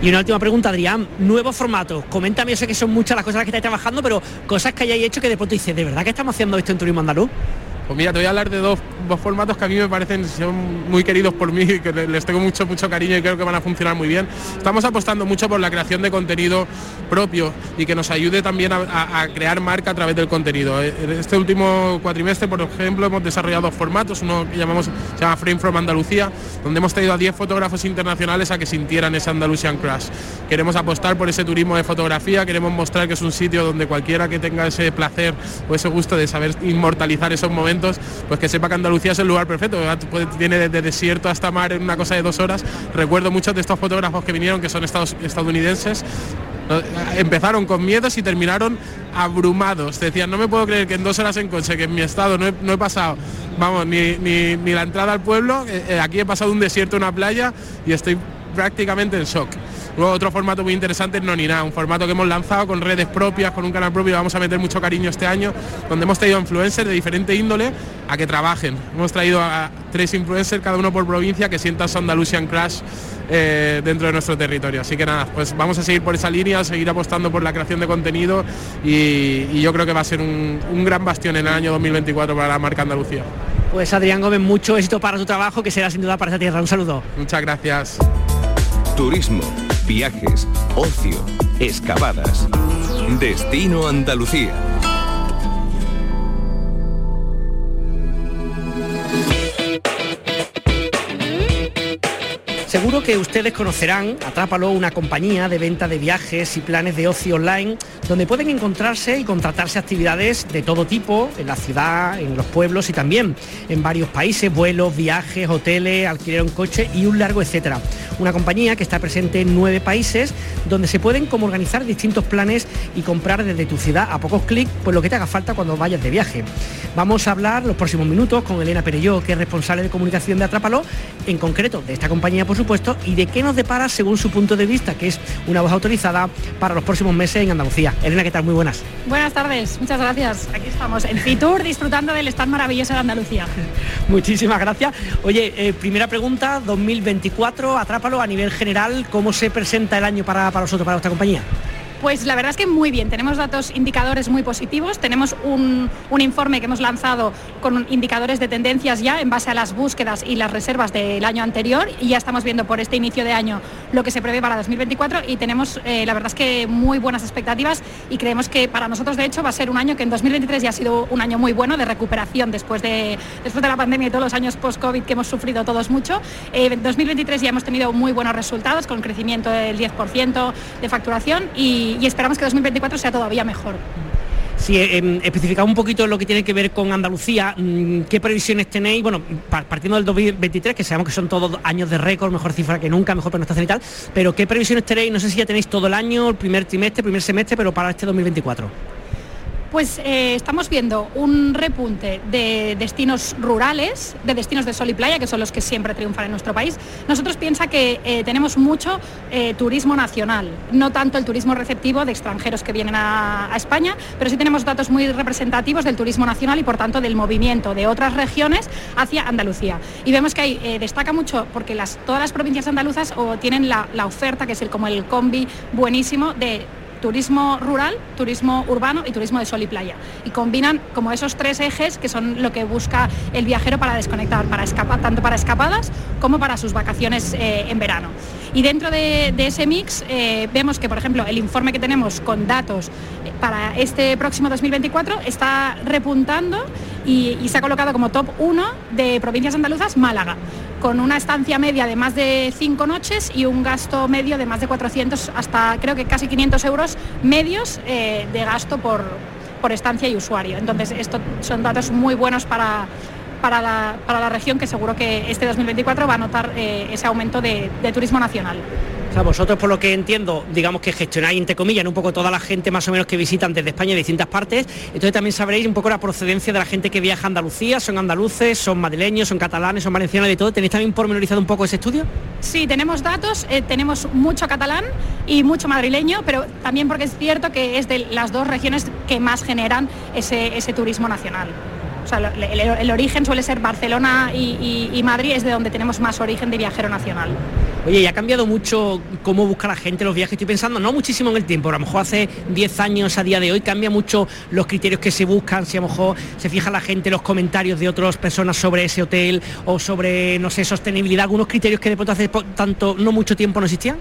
Y una última pregunta, Adrián, nuevos formatos. Coméntame, yo sé que son muchas las cosas que estáis trabajando, pero cosas que hayáis hecho que de pronto dices, ¿de verdad que estamos haciendo esto en turismo andaluz? Pues mira, te voy a hablar de dos, formatos que a mí me parecen son muy queridos por mí, que les tengo mucho, mucho cariño y creo que van a funcionar muy bien. Estamos apostando mucho por la creación de contenido propio y que nos ayude también a, crear marca a través del contenido. Eh, este último cuatrimestre, por ejemplo, hemos desarrollado dos formatos, uno que llamamos, se llama Frame from Andalucía, donde hemos traído a 10 fotógrafos internacionales a que sintieran ese Andalusian Crash. Queremos apostar por ese turismo de fotografía, queremos mostrar que es un sitio donde cualquiera que tenga ese placer o ese gusto de saber inmortalizar esos momentos pues que sepa que Andalucía es el lugar perfecto. Tiene desde desierto hasta mar en una cosa de dos horas. Recuerdo muchos de estos fotógrafos que vinieron, que son estadounidenses, empezaron con miedos y terminaron abrumados. Decían, no me puedo creer que en dos horas en coche, que en mi estado no he, pasado, vamos, ni, ni, la entrada al pueblo, eh, eh, aquí he pasado un desierto, una playa y estoy prácticamente en shock. Luego otro formato muy interesante es No Ni Nada, un formato que hemos lanzado con redes propias, con un canal propio, vamos a meter mucho cariño este año, donde hemos traído influencers de diferente índole a que trabajen. Hemos traído a tres influencers, cada uno por provincia, que sientan su Andalusian Crash eh, dentro de nuestro territorio. Así que nada, pues vamos a seguir por esa línea, seguir apostando por la creación de contenido y, yo creo que va a ser un, un, gran bastión en el año 2024 para la marca Andalucía. Pues Adrián Gómez, mucho éxito para tu trabajo, que será sin duda para esta tierra. Un saludo. Muchas gracias. Turismo viajes, ocio, excavadas. Destino Andalucía. Seguro que ustedes conocerán Atrápalo, una compañía de venta de viajes y planes de ocio online donde pueden encontrarse y contratarse actividades de todo tipo en la ciudad, en los pueblos y también en varios países, vuelos, viajes, hoteles, alquiler un coche y un largo etcétera. Una compañía que está presente en nueve países donde se pueden como organizar distintos planes y comprar desde tu ciudad a pocos clics pues lo que te haga falta cuando vayas de viaje. Vamos a hablar los próximos minutos con Elena Perelló, que es responsable de comunicación de Atrápalo, en concreto de esta compañía por supuesto, y de qué nos depara según su punto de vista, que es una voz autorizada para los próximos meses en Andalucía. Elena, ¿qué tal? Muy buenas. Buenas tardes, muchas gracias. Aquí estamos, en Fitur, disfrutando del stand maravilloso de Andalucía. <laughs> Muchísimas gracias. Oye, eh, primera pregunta, 2024, Atrápalo a nivel general, ¿cómo se presenta el año para, para vosotros, para nuestra compañía? Pues la verdad es que muy bien, tenemos datos indicadores muy positivos, tenemos un, informe que hemos lanzado con indicadores de tendencias ya en base a las búsquedas y las reservas del año anterior y ya estamos viendo por este inicio de año lo que se prevé para 2024 y tenemos eh, la verdad es que muy buenas expectativas y creemos que para nosotros de hecho va a ser un año que en 2023 ya ha sido un año muy bueno de recuperación después de, después de la pandemia y todos los años post-COVID que hemos sufrido todos mucho. Eh, en 2023 ya hemos tenido muy buenos resultados con crecimiento del 10% de facturación y y, esperamos que 2024 sea todavía mejor. Si eh, em, un poquito lo que tiene que ver con Andalucía, mm, ¿qué previsiones tenéis? Bueno, partiendo del 2023, que sabemos que son todos años de récord, mejor cifra que nunca, mejor estación y tal, pero ¿qué previsiones tenéis? No sé si ya tenéis todo el año, el primer trimestre, primer semestre, pero para este 2024. Pues eh, estamos viendo un repunte de destinos rurales, de destinos de sol y playa, que son los que siempre triunfan en nuestro país. Nosotros piensa que eh, tenemos mucho eh, turismo nacional, no tanto el turismo receptivo de extranjeros que vienen a, España, pero sí tenemos datos muy representativos del turismo nacional y por tanto del movimiento de otras regiones hacia Andalucía. Y vemos que ahí destaca mucho porque todas las provincias andaluzas tienen la, la oferta, que es el, como el combi buenísimo de turismo rural, turismo urbano y turismo de sol y playa. Y combinan como esos tres ejes que son lo que busca el viajero para desconectar, para escapar, tanto para escapadas como para sus vacaciones eh, en verano. Y dentro de, ese mix eh, vemos que, por ejemplo, el informe que tenemos con datos para este próximo 2024 está repuntando y, se ha colocado como top 1 de provincias andaluzas Málaga con una estancia media de más de cinco noches y un gasto medio de más de 400 hasta creo que casi 500 euros medios eh, de gasto por, por estancia y usuario. Entonces, estos son datos muy buenos para, para, la, región que seguro que este 2024 va a notar eh, ese aumento de turismo nacional vosotros, por lo que entiendo, digamos que gestionáis, entre comillas, un poco toda la gente más o menos que visitan desde España de distintas partes. Entonces también sabréis un poco la procedencia de la gente que viaja a Andalucía. ¿Son andaluces, son madrileños, son catalanes, son valencianos, de todo? ¿Tenéis también pormenorizado un poco ese estudio? Sí, tenemos datos, eh, tenemos mucho catalán y mucho madrileño, pero también porque es cierto que es de las dos regiones que más generan ese, ese turismo nacional. O sea, el, origen suele ser Barcelona y, Madrid, es de donde tenemos más origen de viajero nacional. Oye, ¿y ha cambiado mucho cómo busca la gente los viajes? Estoy pensando, no muchísimo en el tiempo, a lo mejor hace 10 años a día de hoy cambia mucho los criterios que se buscan, si a lo mejor se fija la gente los comentarios de otras personas sobre ese hotel o sobre, no sé, sostenibilidad, algunos criterios que de pronto hace tanto, no mucho tiempo no existían.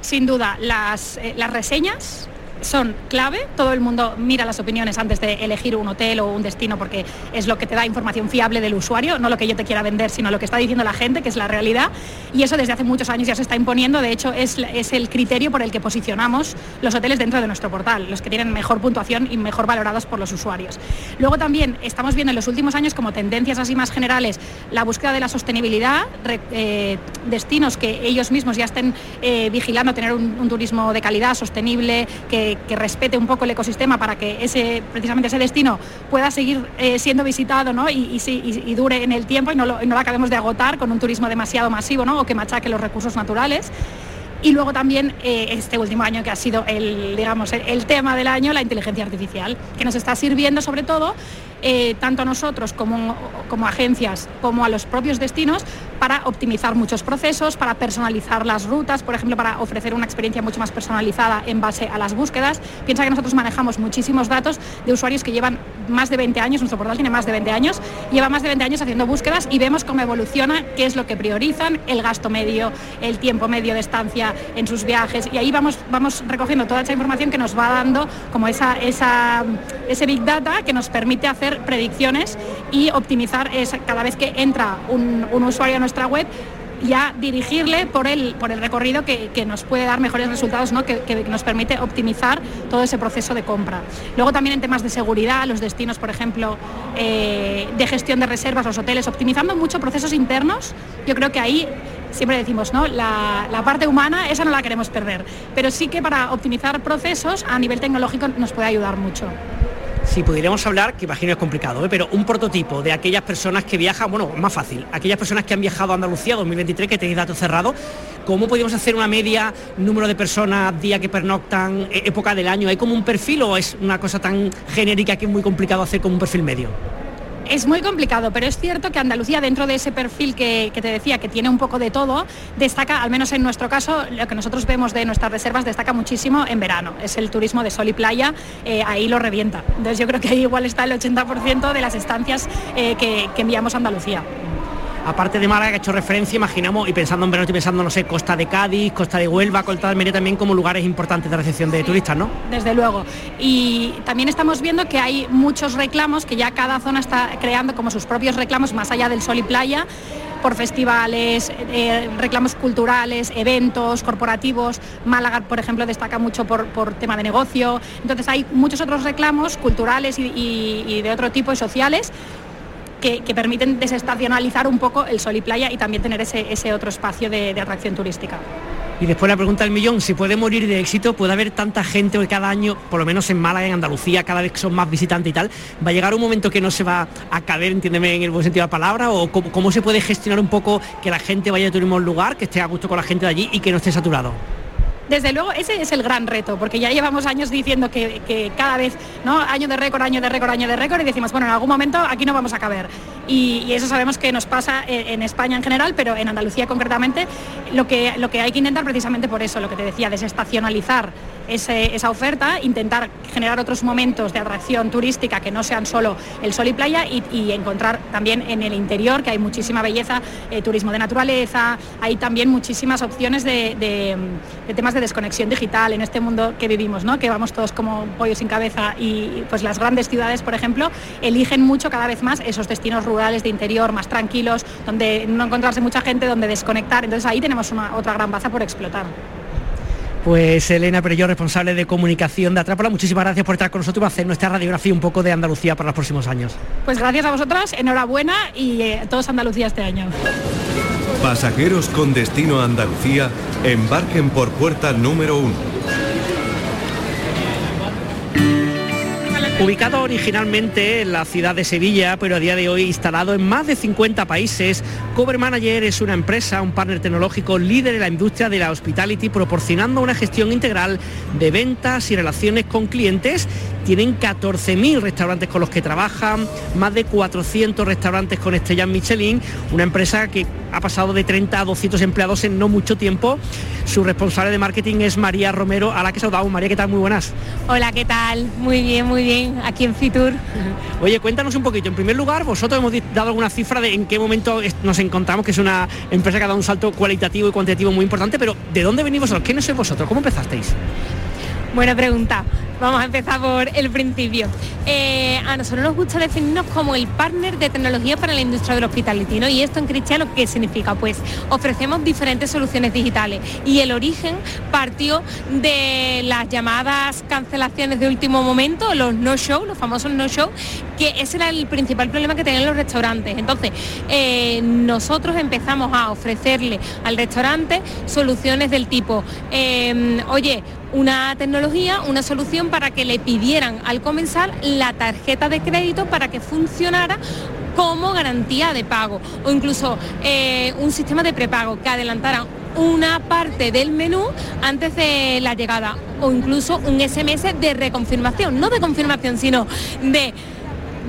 Sin duda, las, eh, las reseñas son clave. Todo el mundo mira las opiniones antes de elegir un hotel o un destino porque es lo que te da información fiable del usuario, no lo que yo te quiera vender, sino lo que está diciendo la gente, que es la realidad. Y eso desde hace muchos años ya se está imponiendo. De hecho, es, es el criterio por el que posicionamos los hoteles dentro de nuestro portal, los que tienen mejor puntuación y mejor valorados por los usuarios. Luego también estamos viendo en los últimos años como tendencias así más generales la búsqueda de la sostenibilidad, eh, destinos que ellos mismos ya estén eh, vigilando tener un turismo de calidad, sostenible, que que, respete un poco el ecosistema para que ese, precisamente ese destino pueda seguir eh, siendo visitado y, dure en el tiempo y no, lo, no acabemos de agotar con un turismo demasiado masivo ¿no? o que machaque los recursos naturales. Y luego también eh, este último año que ha sido el, digamos, el, tema del año, la inteligencia artificial, que nos está sirviendo sobre todo eh, tanto a nosotros como, como agencias como a los propios destinos para optimizar muchos procesos, para personalizar las rutas, por ejemplo, para ofrecer una experiencia mucho más personalizada en base a las búsquedas. Piensa que nosotros manejamos muchísimos datos de usuarios que llevan más de 20 años, nuestro portal tiene más de 20 años, lleva más de 20 años haciendo búsquedas y vemos cómo evoluciona, qué es lo que priorizan, el gasto medio, el tiempo medio de estancia en sus viajes y ahí vamos, vamos recogiendo toda esa información que nos va dando como esa, esa, ese big data que nos permite hacer predicciones y optimizar cada vez que entra un, un usuario a nuestra web ya dirigirle por el, por el recorrido que, nos puede dar mejores resultados, ¿no? que, nos permite optimizar todo ese proceso de compra. Luego también en temas de seguridad, los destinos, por ejemplo, eh, de gestión de reservas, los hoteles, optimizando mucho procesos internos, yo creo que ahí siempre decimos, ¿no? La, la, parte humana, esa no la queremos perder, pero sí que para optimizar procesos a nivel tecnológico nos puede ayudar mucho si pudiéramos hablar, que imagino es complicado, ¿eh? pero un prototipo de aquellas personas que viajan, bueno, más fácil, aquellas personas que han viajado a Andalucía 2023, que tenéis datos cerrados, ¿cómo podríamos hacer una media, número de personas, día que pernoctan, e-, época del año? ¿Hay como un perfil o es una cosa tan genérica que es muy complicado hacer como un perfil medio? Es muy complicado, pero es cierto que Andalucía, dentro de ese perfil que, te decía, que tiene un poco de todo, destaca, al menos en nuestro caso, lo que nosotros vemos de nuestras reservas destaca muchísimo en verano. Es el turismo de sol y playa, eh, ahí lo revienta. Entonces yo creo que ahí igual está el 80% de las estancias eh, que enviamos a Andalucía aparte de Málaga que ha hecho referencia, imaginamos, y pensando en verano, estoy pensando, no sé, Costa de Cádiz, Costa de Huelva, Costa de Almería también como lugares importantes de recepción de turistas, ¿no? Desde luego. Y también estamos viendo que hay muchos reclamos, que ya cada zona está creando como sus propios reclamos más allá del sol y playa por festivales, eh, reclamos culturales, eventos corporativos. Málaga, por ejemplo, destaca mucho por, tema de negocio. Entonces hay muchos otros reclamos culturales y, de otro tipo y sociales que, permiten desestacionalizar un poco el sol y playa y también tener ese, otro espacio de, atracción turística. Y después la pregunta del millón, ¿se puede morir de éxito? ¿Puede haber tanta gente hoy cada año, por lo menos en Málaga, en Andalucía, cada vez que son más visitantes y tal? ¿Va a llegar un momento que no se va a caber, entiéndeme en el buen sentido de la palabra? ¿O cómo, cómo se puede gestionar un poco que la gente vaya a turismo al lugar, que esté a gusto con la gente de allí y que no esté saturado? Desde luego, ese es el gran reto, porque ya llevamos años diciendo que, cada vez, ¿no? Año de récord, año de récord, año de récord, y decimos, bueno, en algún momento aquí no vamos a caber. Y, eso sabemos que nos pasa en, España en general, pero en Andalucía concretamente, lo que, lo que hay que intentar precisamente por eso, lo que te decía, desestacionalizar esa oferta, intentar generar otros momentos de atracción turística que no sean solo el sol y playa y, encontrar también en el interior, que hay muchísima belleza, eh, turismo de naturaleza, hay también muchísimas opciones de, temas de desconexión digital en este mundo que vivimos, ¿no? que vamos todos como pollos sin cabeza y pues las grandes ciudades, por ejemplo, eligen mucho cada vez más esos destinos rurales de interior más tranquilos, donde no encontrarse mucha gente, donde desconectar. Entonces ahí tenemos una, otra gran baza por explotar. Pues Elena Perello, responsable de comunicación de Atrápala, muchísimas gracias por estar con nosotros y hacer nuestra radiografía un poco de Andalucía para los próximos años. Pues gracias a vosotras, enhorabuena y eh, todos Andalucía este año. Pasajeros con destino a Andalucía, embarquen por puerta número uno Ubicado originalmente en la ciudad de Sevilla, pero a día de hoy instalado en más de 50 países, Cover Manager es una empresa, un partner tecnológico líder en la industria de la hospitality, proporcionando una gestión integral de ventas y relaciones con clientes. Tienen 14.000 restaurantes con los que trabajan, más de 400 restaurantes con estrellas Michelin, una empresa que ha pasado de 30 a 200 empleados en no mucho tiempo. Su responsable de marketing es María Romero, a la que saludamos. María, ¿qué tal? Muy buenas. Hola, ¿qué tal? Muy bien, muy bien, aquí en Fitur. <laughs> Oye, cuéntanos un poquito. En primer lugar, vosotros hemos dado alguna cifra de en qué momento nos encontramos, que es una empresa que ha dado un salto cualitativo y cuantitativo muy importante, pero ¿de dónde venís vosotros? ¿Quiénes sois vosotros? ¿Cómo empezasteis? Buena pregunta. Vamos a empezar por el principio. Eh, a nosotros nos gusta definirnos como el partner de tecnología para la industria del hospitality, ¿no? Y esto en cristiano, ¿qué significa? Pues ofrecemos diferentes soluciones digitales y el origen partió de las llamadas cancelaciones de último momento, los no-show, los famosos no-show, que ese era el principal problema que tenían los restaurantes. Entonces, eh, nosotros empezamos a ofrecerle al restaurante soluciones del tipo, eh, oye, una tecnología, una solución para que le pidieran al comensal la tarjeta de crédito para que funcionara como garantía de pago. O incluso eh, un sistema de prepago que adelantara una parte del menú antes de la llegada. O incluso un SMS de reconfirmación, no de confirmación, sino de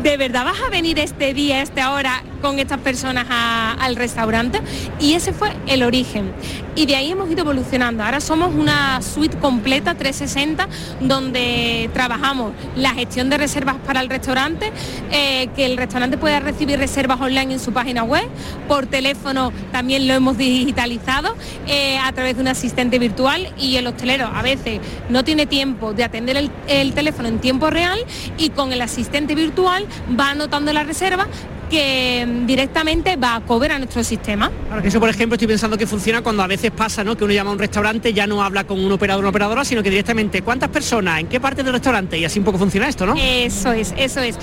¿de verdad vas a venir este día, esta hora con estas personas al restaurante? Y ese fue el origen. Y de ahí hemos ido evolucionando. Ahora somos una suite completa 360 donde trabajamos la gestión de reservas para el restaurante, eh, que el restaurante pueda recibir reservas online en su página web, por teléfono también lo hemos digitalizado eh, a través de un asistente virtual y el hostelero a veces no tiene tiempo de atender el, el teléfono en tiempo real y con el asistente virtual va anotando la reserva que directamente va a cobrar a nuestro sistema. Claro, que eso por ejemplo estoy pensando que funciona cuando a veces pasa, ¿no? Que uno llama a un restaurante, ya no habla con un operador o una operadora, sino que directamente cuántas personas, en qué parte del restaurante y así un poco funciona esto, ¿no? Eso es, eso es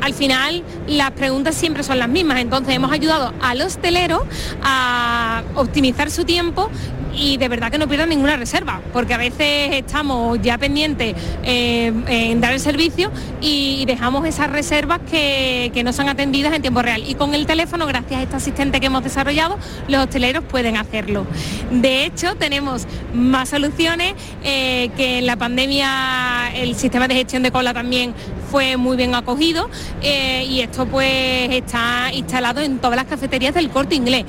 al final las preguntas siempre son las mismas. Entonces hemos ayudado al hostelero a optimizar su tiempo y de verdad que no pierdan ninguna reserva, porque a veces estamos ya pendientes eh, en dar el servicio y dejamos esas reservas que, no son atendidas en tiempo real. Y con el teléfono, gracias a este asistente que hemos desarrollado, los hosteleros pueden hacerlo. De hecho, tenemos más soluciones eh, que en la pandemia el sistema de gestión de cola también fue muy bien acogido eh, y esto pues está instalado en todas las cafeterías del corte inglés.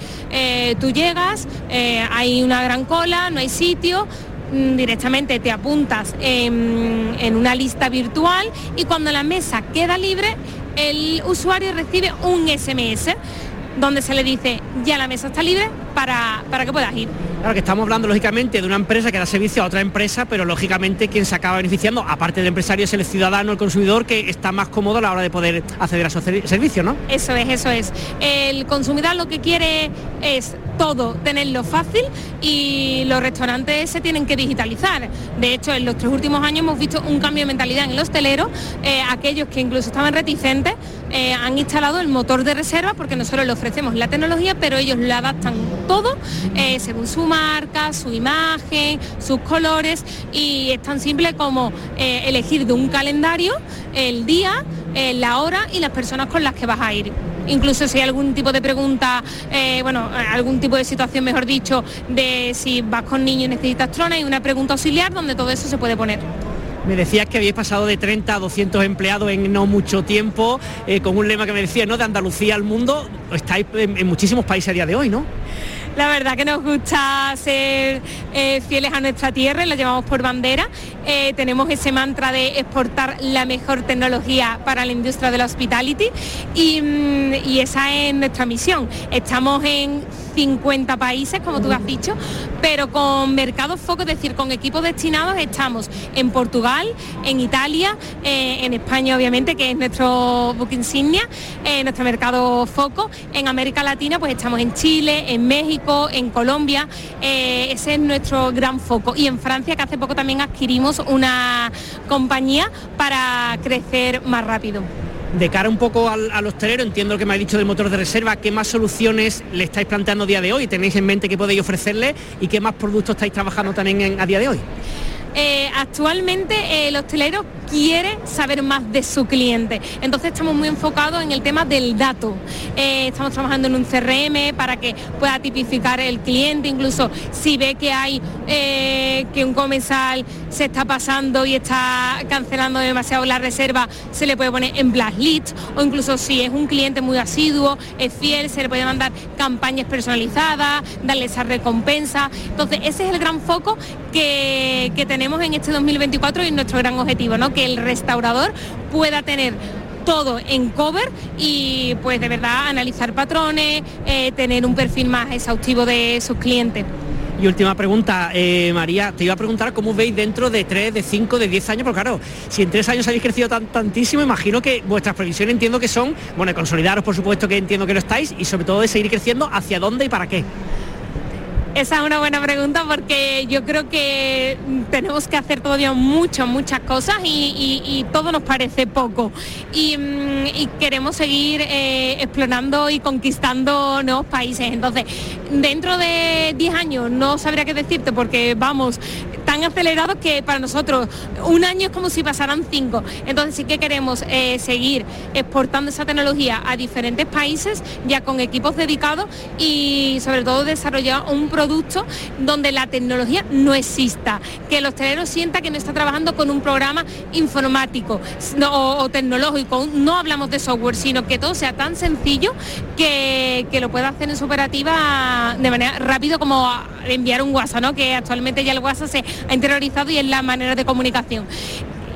tú llegas, hay una gran cola, no hay sitio, mm, directamente te apuntas en, una lista virtual y cuando la mesa queda libre, el usuario recibe un SMS donde se le dice ya la mesa está libre para, para que puedas ir. Claro que estamos hablando lógicamente de una empresa que da servicio a otra empresa, pero lógicamente quien se acaba beneficiando, aparte del empresario, es el ciudadano, el consumidor, que está más cómodo a la hora de poder acceder a su servicio, ¿no? Eso es, eso es. El consumidor lo que quiere es todo tenerlo fácil y los restaurantes se tienen que digitalizar. De hecho, en los tres últimos años hemos visto un cambio de mentalidad en el hostelero. Eh, aquellos que incluso estaban reticentes eh, han instalado el motor de reserva porque nosotros le ofrecemos la tecnología, pero ellos le adaptan todo eh, según su marca, su imagen, sus colores y es tan simple como elegir de un calendario el día, la hora y las personas con las que vas a ir incluso si hay algún tipo de pregunta, eh, bueno, algún tipo de situación, mejor dicho, de si vas con niños y necesitas trona, y una pregunta auxiliar donde todo eso se puede poner. Me decías que habéis pasado de 30 a 200 empleados en no mucho tiempo, eh, con un lema que me decía, ¿no? De Andalucía al mundo. Estáis en muchísimos países a día de hoy, ¿no? La verdad que nos gusta ser eh, fieles a nuestra tierra la llevamos por bandera. Eh, tenemos ese mantra de exportar la mejor tecnología para la industria de la hospitality mm, y esa es nuestra misión. Estamos en 50 países, como tú has dicho, pero con mercados foco, es decir, con equipos destinados estamos en Portugal, en Italia, eh, en España obviamente, que es nuestro book insignia, eh, nuestro mercado foco, en América Latina pues estamos en Chile, en México, en Colombia, eh, ese es nuestro gran foco. Y en Francia que hace poco también adquirimos una compañía para crecer más rápido de cara un poco al, hostelero, entiendo lo que me ha dicho del motor de reserva, ¿qué más soluciones le estáis planteando a día de hoy? ¿Tenéis en mente qué podéis ofrecerle y qué más productos estáis trabajando también a día de hoy? Eh, actualmente el hostelero quiere saber más de su cliente. Entonces estamos muy enfocados en el tema del dato. Eh, estamos trabajando en un CRM para que pueda tipificar el cliente, incluso si ve que hay eh, que un comensal se está pasando y está cancelando demasiado la reserva, se le puede poner en blacklist o incluso si es un cliente muy asiduo, es fiel, se le puede mandar campañas personalizadas, darle esa recompensa. Entonces ese es el gran foco que, que tenemos en este 2024 y nuestro gran objetivo, ¿no? el restaurador pueda tener todo en cover y pues de verdad analizar patrones, eh, tener un perfil más exhaustivo de sus clientes. Y última pregunta, eh, María, te iba a preguntar cómo veis dentro de 3, de 5, de 10 años, porque claro, si en 3 años habéis crecido tan, tantísimo, imagino que vuestras previsiones entiendo que son, bueno, consolidaros por supuesto que entiendo que lo estáis, y sobre todo de seguir creciendo, ¿hacia dónde y para qué? Esa es una buena pregunta porque yo creo que tenemos que hacer todavía muchas, muchas cosas y, todo nos parece poco. Y, mm, queremos seguir eh, explorando y conquistando nuevos países. Entonces, dentro de 10 años no sabría qué decirte porque vamos tan acelerados que para nosotros un año es como si pasaran cinco. Entonces sí que queremos eh, seguir exportando esa tecnología a diferentes países ya con equipos dedicados y sobre todo desarrollar un producto donde la tecnología no exista, que el hostelero sienta que no está trabajando con un programa informático o, tecnológico, no hablamos de software, sino que todo sea tan sencillo que, que lo pueda hacer en su operativa de manera rápido como enviar un WhatsApp, ¿no? que actualmente ya el WhatsApp se ha interiorizado y es la manera de comunicación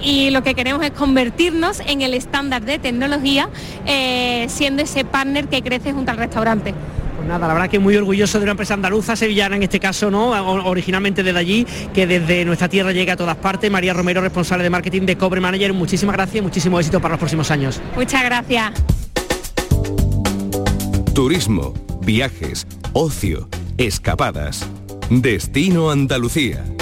y lo que queremos es convertirnos en el estándar de tecnología, eh, siendo ese partner que crece junto al restaurante. Pues nada, la verdad que muy orgulloso de una empresa andaluza, sevillana en este caso, ¿no? Originalmente desde allí, que desde nuestra tierra llega a todas partes. María Romero, responsable de marketing de Cobre Manager, muchísimas gracias y muchísimo éxito para los próximos años. Muchas gracias. Turismo, viajes, ocio, escapadas. Destino Andalucía.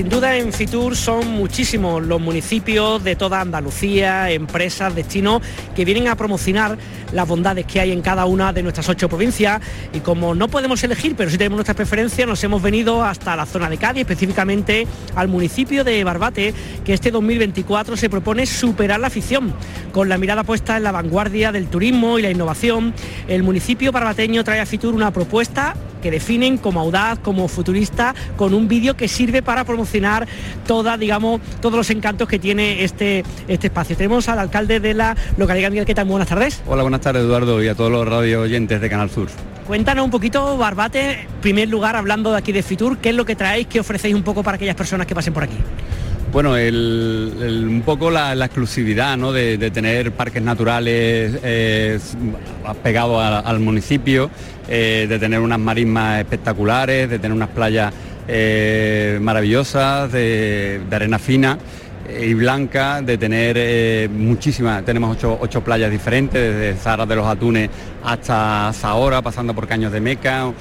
Sin duda en Fitur son muchísimos los municipios de toda Andalucía, empresas, destinos que vienen a promocionar las bondades que hay en cada una de nuestras ocho provincias y como no podemos elegir, pero sí tenemos nuestras preferencias, nos hemos venido hasta la zona de Cádiz, específicamente al municipio de Barbate, que este 2024 se propone superar la afición. Con la mirada puesta en la vanguardia del turismo y la innovación, el municipio barbateño trae a Fitur una propuesta que definen como audaz, como futurista, con un vídeo que sirve para promocionar toda, digamos, todos los encantos que tiene este, este espacio. Tenemos al alcalde de la localidad Miguel Queta. Buenas tardes. Hola, buenas tardes Eduardo y a todos los radio oyentes de Canal Sur. Cuéntanos un poquito, Barbate, en primer lugar, hablando de aquí de Fitur, ¿qué es lo que traéis, qué ofrecéis un poco para aquellas personas que pasen por aquí? Bueno, un poco la, exclusividad ¿no? de, tener parques naturales eh, pegados al municipio, eh, de tener unas marismas espectaculares, de tener unas playas eh, maravillosas, de, arena fina. y blanca, de tener muchísimas, tenemos ocho, playas diferentes, desde Zara de los Atunes hasta Zahora, pasando por Caños de Meca,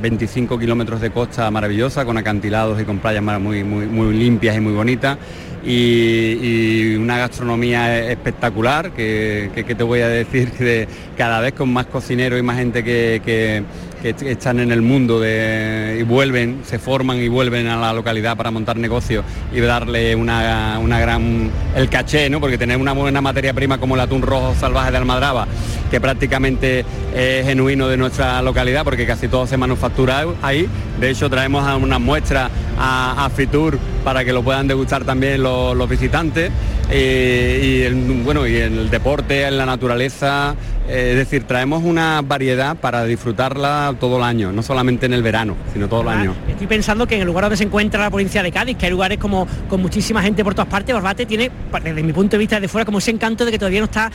25 kilómetros de costa maravillosa, con acantilados y con playas muy, muy, muy limpias y muy bonitas. Y, una gastronomía espectacular, que, te voy a decir que cada vez con más cocineros y más gente que que están en el mundo y vuelven, se forman y vuelven a la localidad para montar negocios y darle una, gran, el caché, ¿no? porque tener una buena materia prima como el atún rojo salvaje de Almadraba, que prácticamente es genuino de nuestra localidad, porque casi todo se manufactura ahí. De hecho, traemos a una muestra a, Fitur para que lo puedan degustar también los, visitantes. y bueno, y en el deporte, en la naturaleza, eh, es decir, traemos una variedad para disfrutarla todo el año, no solamente en el verano, sino todo el año. Estoy pensando que en el lugar donde se encuentra la provincia de Cádiz, que hay lugares como con muchísima gente por todas partes, Barbate tiene, desde mi punto de vista de fuera, como ese encanto de que todavía no está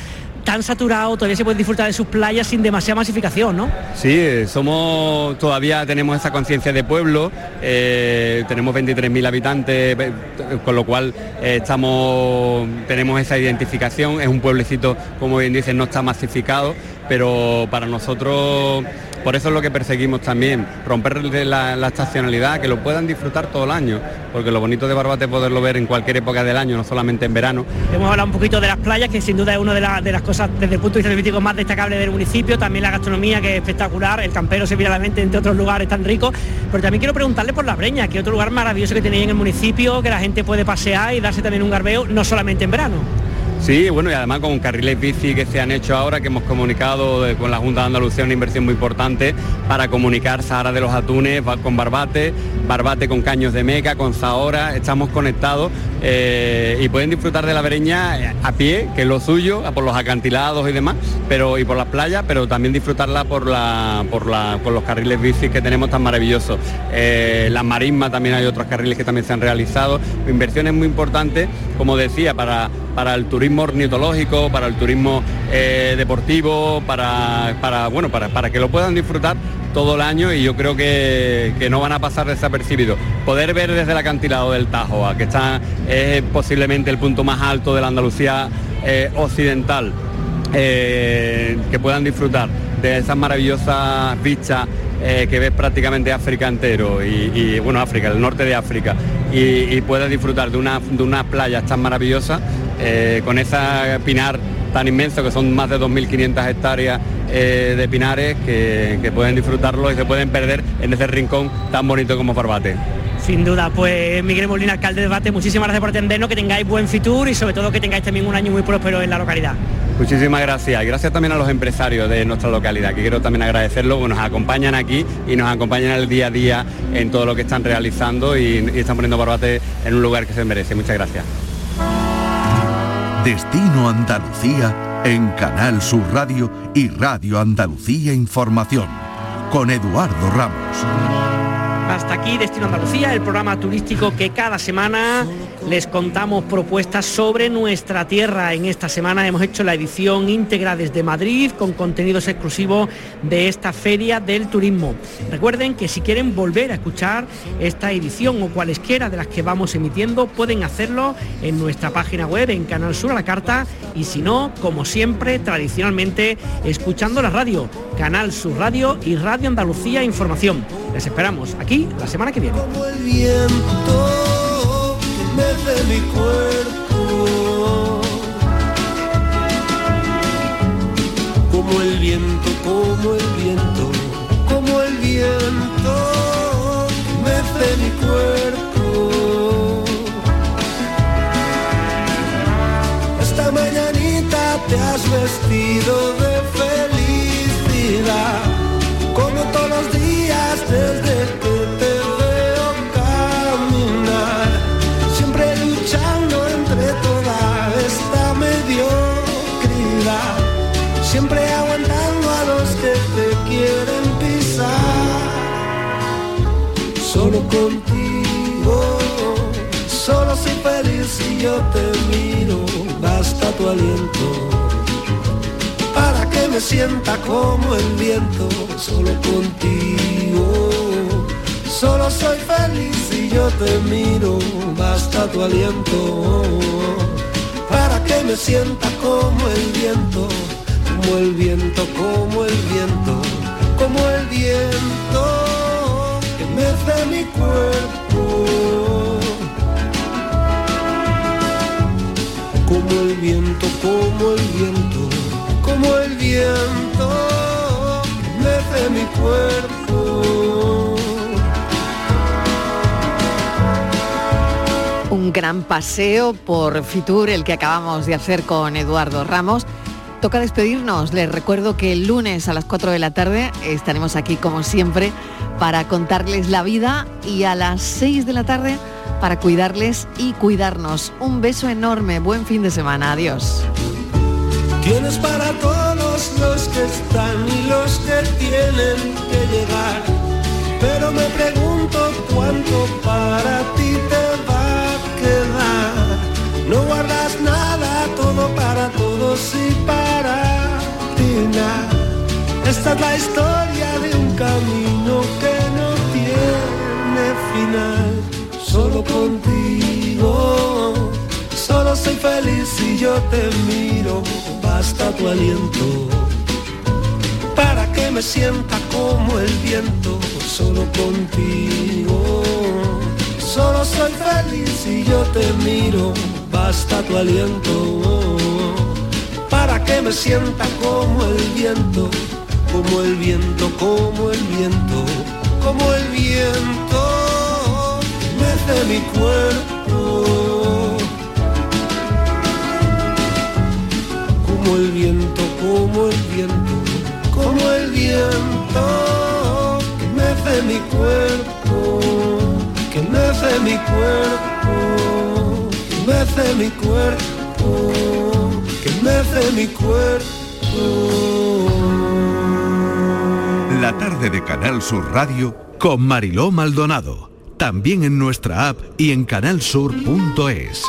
tan saturado, todavía se puede disfrutar de sus playas sin demasiada masificación, ¿no? Sí, somos, todavía tenemos esa conciencia de pueblo, eh, tenemos 23.000 habitantes, con lo cual eh, estamos, tenemos esa identificación, es un pueblecito, como bien dicen, no está masificado, pero para nosotros por eso es lo que perseguimos también, romper la, estacionalidad, que lo puedan disfrutar todo el año, porque lo bonito de Barbate es poderlo ver en cualquier época del año, no solamente en verano. Hemos hablado un poquito de las playas, que sin duda es una de, las cosas desde el punto de vista turístico más destacable del municipio, también la gastronomía que es espectacular, el campero se mira la mente entre otros lugares tan ricos, pero también quiero preguntarle por la Breña, que otro lugar maravilloso que tenéis en el municipio, que la gente puede pasear y darse también un garbeo, no solamente en verano. Sí, bueno, y además con carriles bici que se han hecho ahora, que hemos comunicado con la Junta de Andalucía una inversión muy importante para comunicar Sahara de los Atunes con Barbate, Barbate con Caños de Meca, con Zahora, estamos conectados eh, y pueden disfrutar de la Bereña eh, a pie, que es lo suyo, por los acantilados y demás, pero y por las playas, pero también disfrutarla por la, por la, por los carriles bici que tenemos tan maravillosos. Eh, las marismas también hay otros carriles que también se han realizado, inversiones muy importantes, como decía, para, para el turismo ornitológico, para el turismo deportivo, para, para, bueno, para, para que lo puedan disfrutar todo el año y yo creo que, no van a pasar desapercibidos. Poder ver desde el acantilado del Tajo, que está es posiblemente el punto más alto de la Andalucía eh, occidental, eh, que puedan disfrutar de esas maravillosas vistas eh, que ves prácticamente África entero y, bueno, África, el norte de África, y, y disfrutar de, una, de unas playas tan maravillosas, con esa pinar tan inmenso que son más de 2.500 hectáreas eh, de pinares que, pueden disfrutarlo y se pueden perder en ese rincón tan bonito como Barbate. Sin duda, pues Miguel Molina, alcalde de Barbate, muchísimas gracias por atendernos, que tengáis buen futuro y sobre todo que tengáis también un año muy próspero en la localidad. Muchísimas gracias y gracias también a los empresarios de nuestra localidad, que quiero también agradecerlo, que nos acompañan aquí y nos acompañan el día a día en todo lo que están realizando y, y están poniendo Barbate en un lugar que se merece. Muchas gracias. Destino Andalucía en Canal Sur Radio y Radio Andalucía Información con Eduardo Ramos. Hasta aquí Destino Andalucía, el programa turístico que cada semana les contamos propuestas sobre nuestra tierra. En esta semana hemos hecho la edición íntegra desde Madrid con contenidos exclusivos de esta feria del turismo. Recuerden que si quieren volver a escuchar esta edición o cualesquiera de las que vamos emitiendo, pueden hacerlo en nuestra página web, en Canal Sur a la Carta, y si no, como siempre, tradicionalmente, escuchando la radio, Canal Sur Radio y Radio Andalucía Información. Les esperamos aquí la semana que viene. Como el viento desde mi cuerpo. Como el viento, como el viento, como el viento desde mi cuerpo. Esta mañanita te has vestido de felicidad, como todos los días contigo. Solo soy feliz si yo te miro, basta tu aliento. Me sienta como el viento, solo contigo. Solo soy feliz si yo te miro, basta tu aliento para que me sienta como el viento, como el viento, como el viento, como el viento que mece mi cuerpo. Como el viento, como el viento, Un gran paseo por Fitur, el que acabamos de hacer con Eduardo Ramos. Toca despedirnos. Les recuerdo que el lunes a las 4 de la tarde estaremos aquí como siempre para contarles la vida y a las 6 de la tarde para cuidarles y cuidarnos. Un beso enorme. Buen fin de semana. Adiós. Tienes para todos los que están y los que tienen que llegar. Pero me pregunto cuánto para ti te va a quedar. No guardas nada, todo para todos y para ti nada. Esta es la historia de un camino que no tiene final. Solo contigo, solo soy feliz si yo te miro. Basta tu aliento para que me sienta como el viento. Solo contigo, solo soy feliz si yo te miro. Basta tu aliento para que me sienta como el viento, como el viento, como el viento, como el viento mece mi cuerpo. Como el viento, como el viento, como el viento que mece mi cuerpo, que mece mi cuerpo, que mece mi cuerpo, que mece mi cuerpo. La tarde de Canal Sur Radio con Mariló Maldonado. También en nuestra app y en canalsur.es.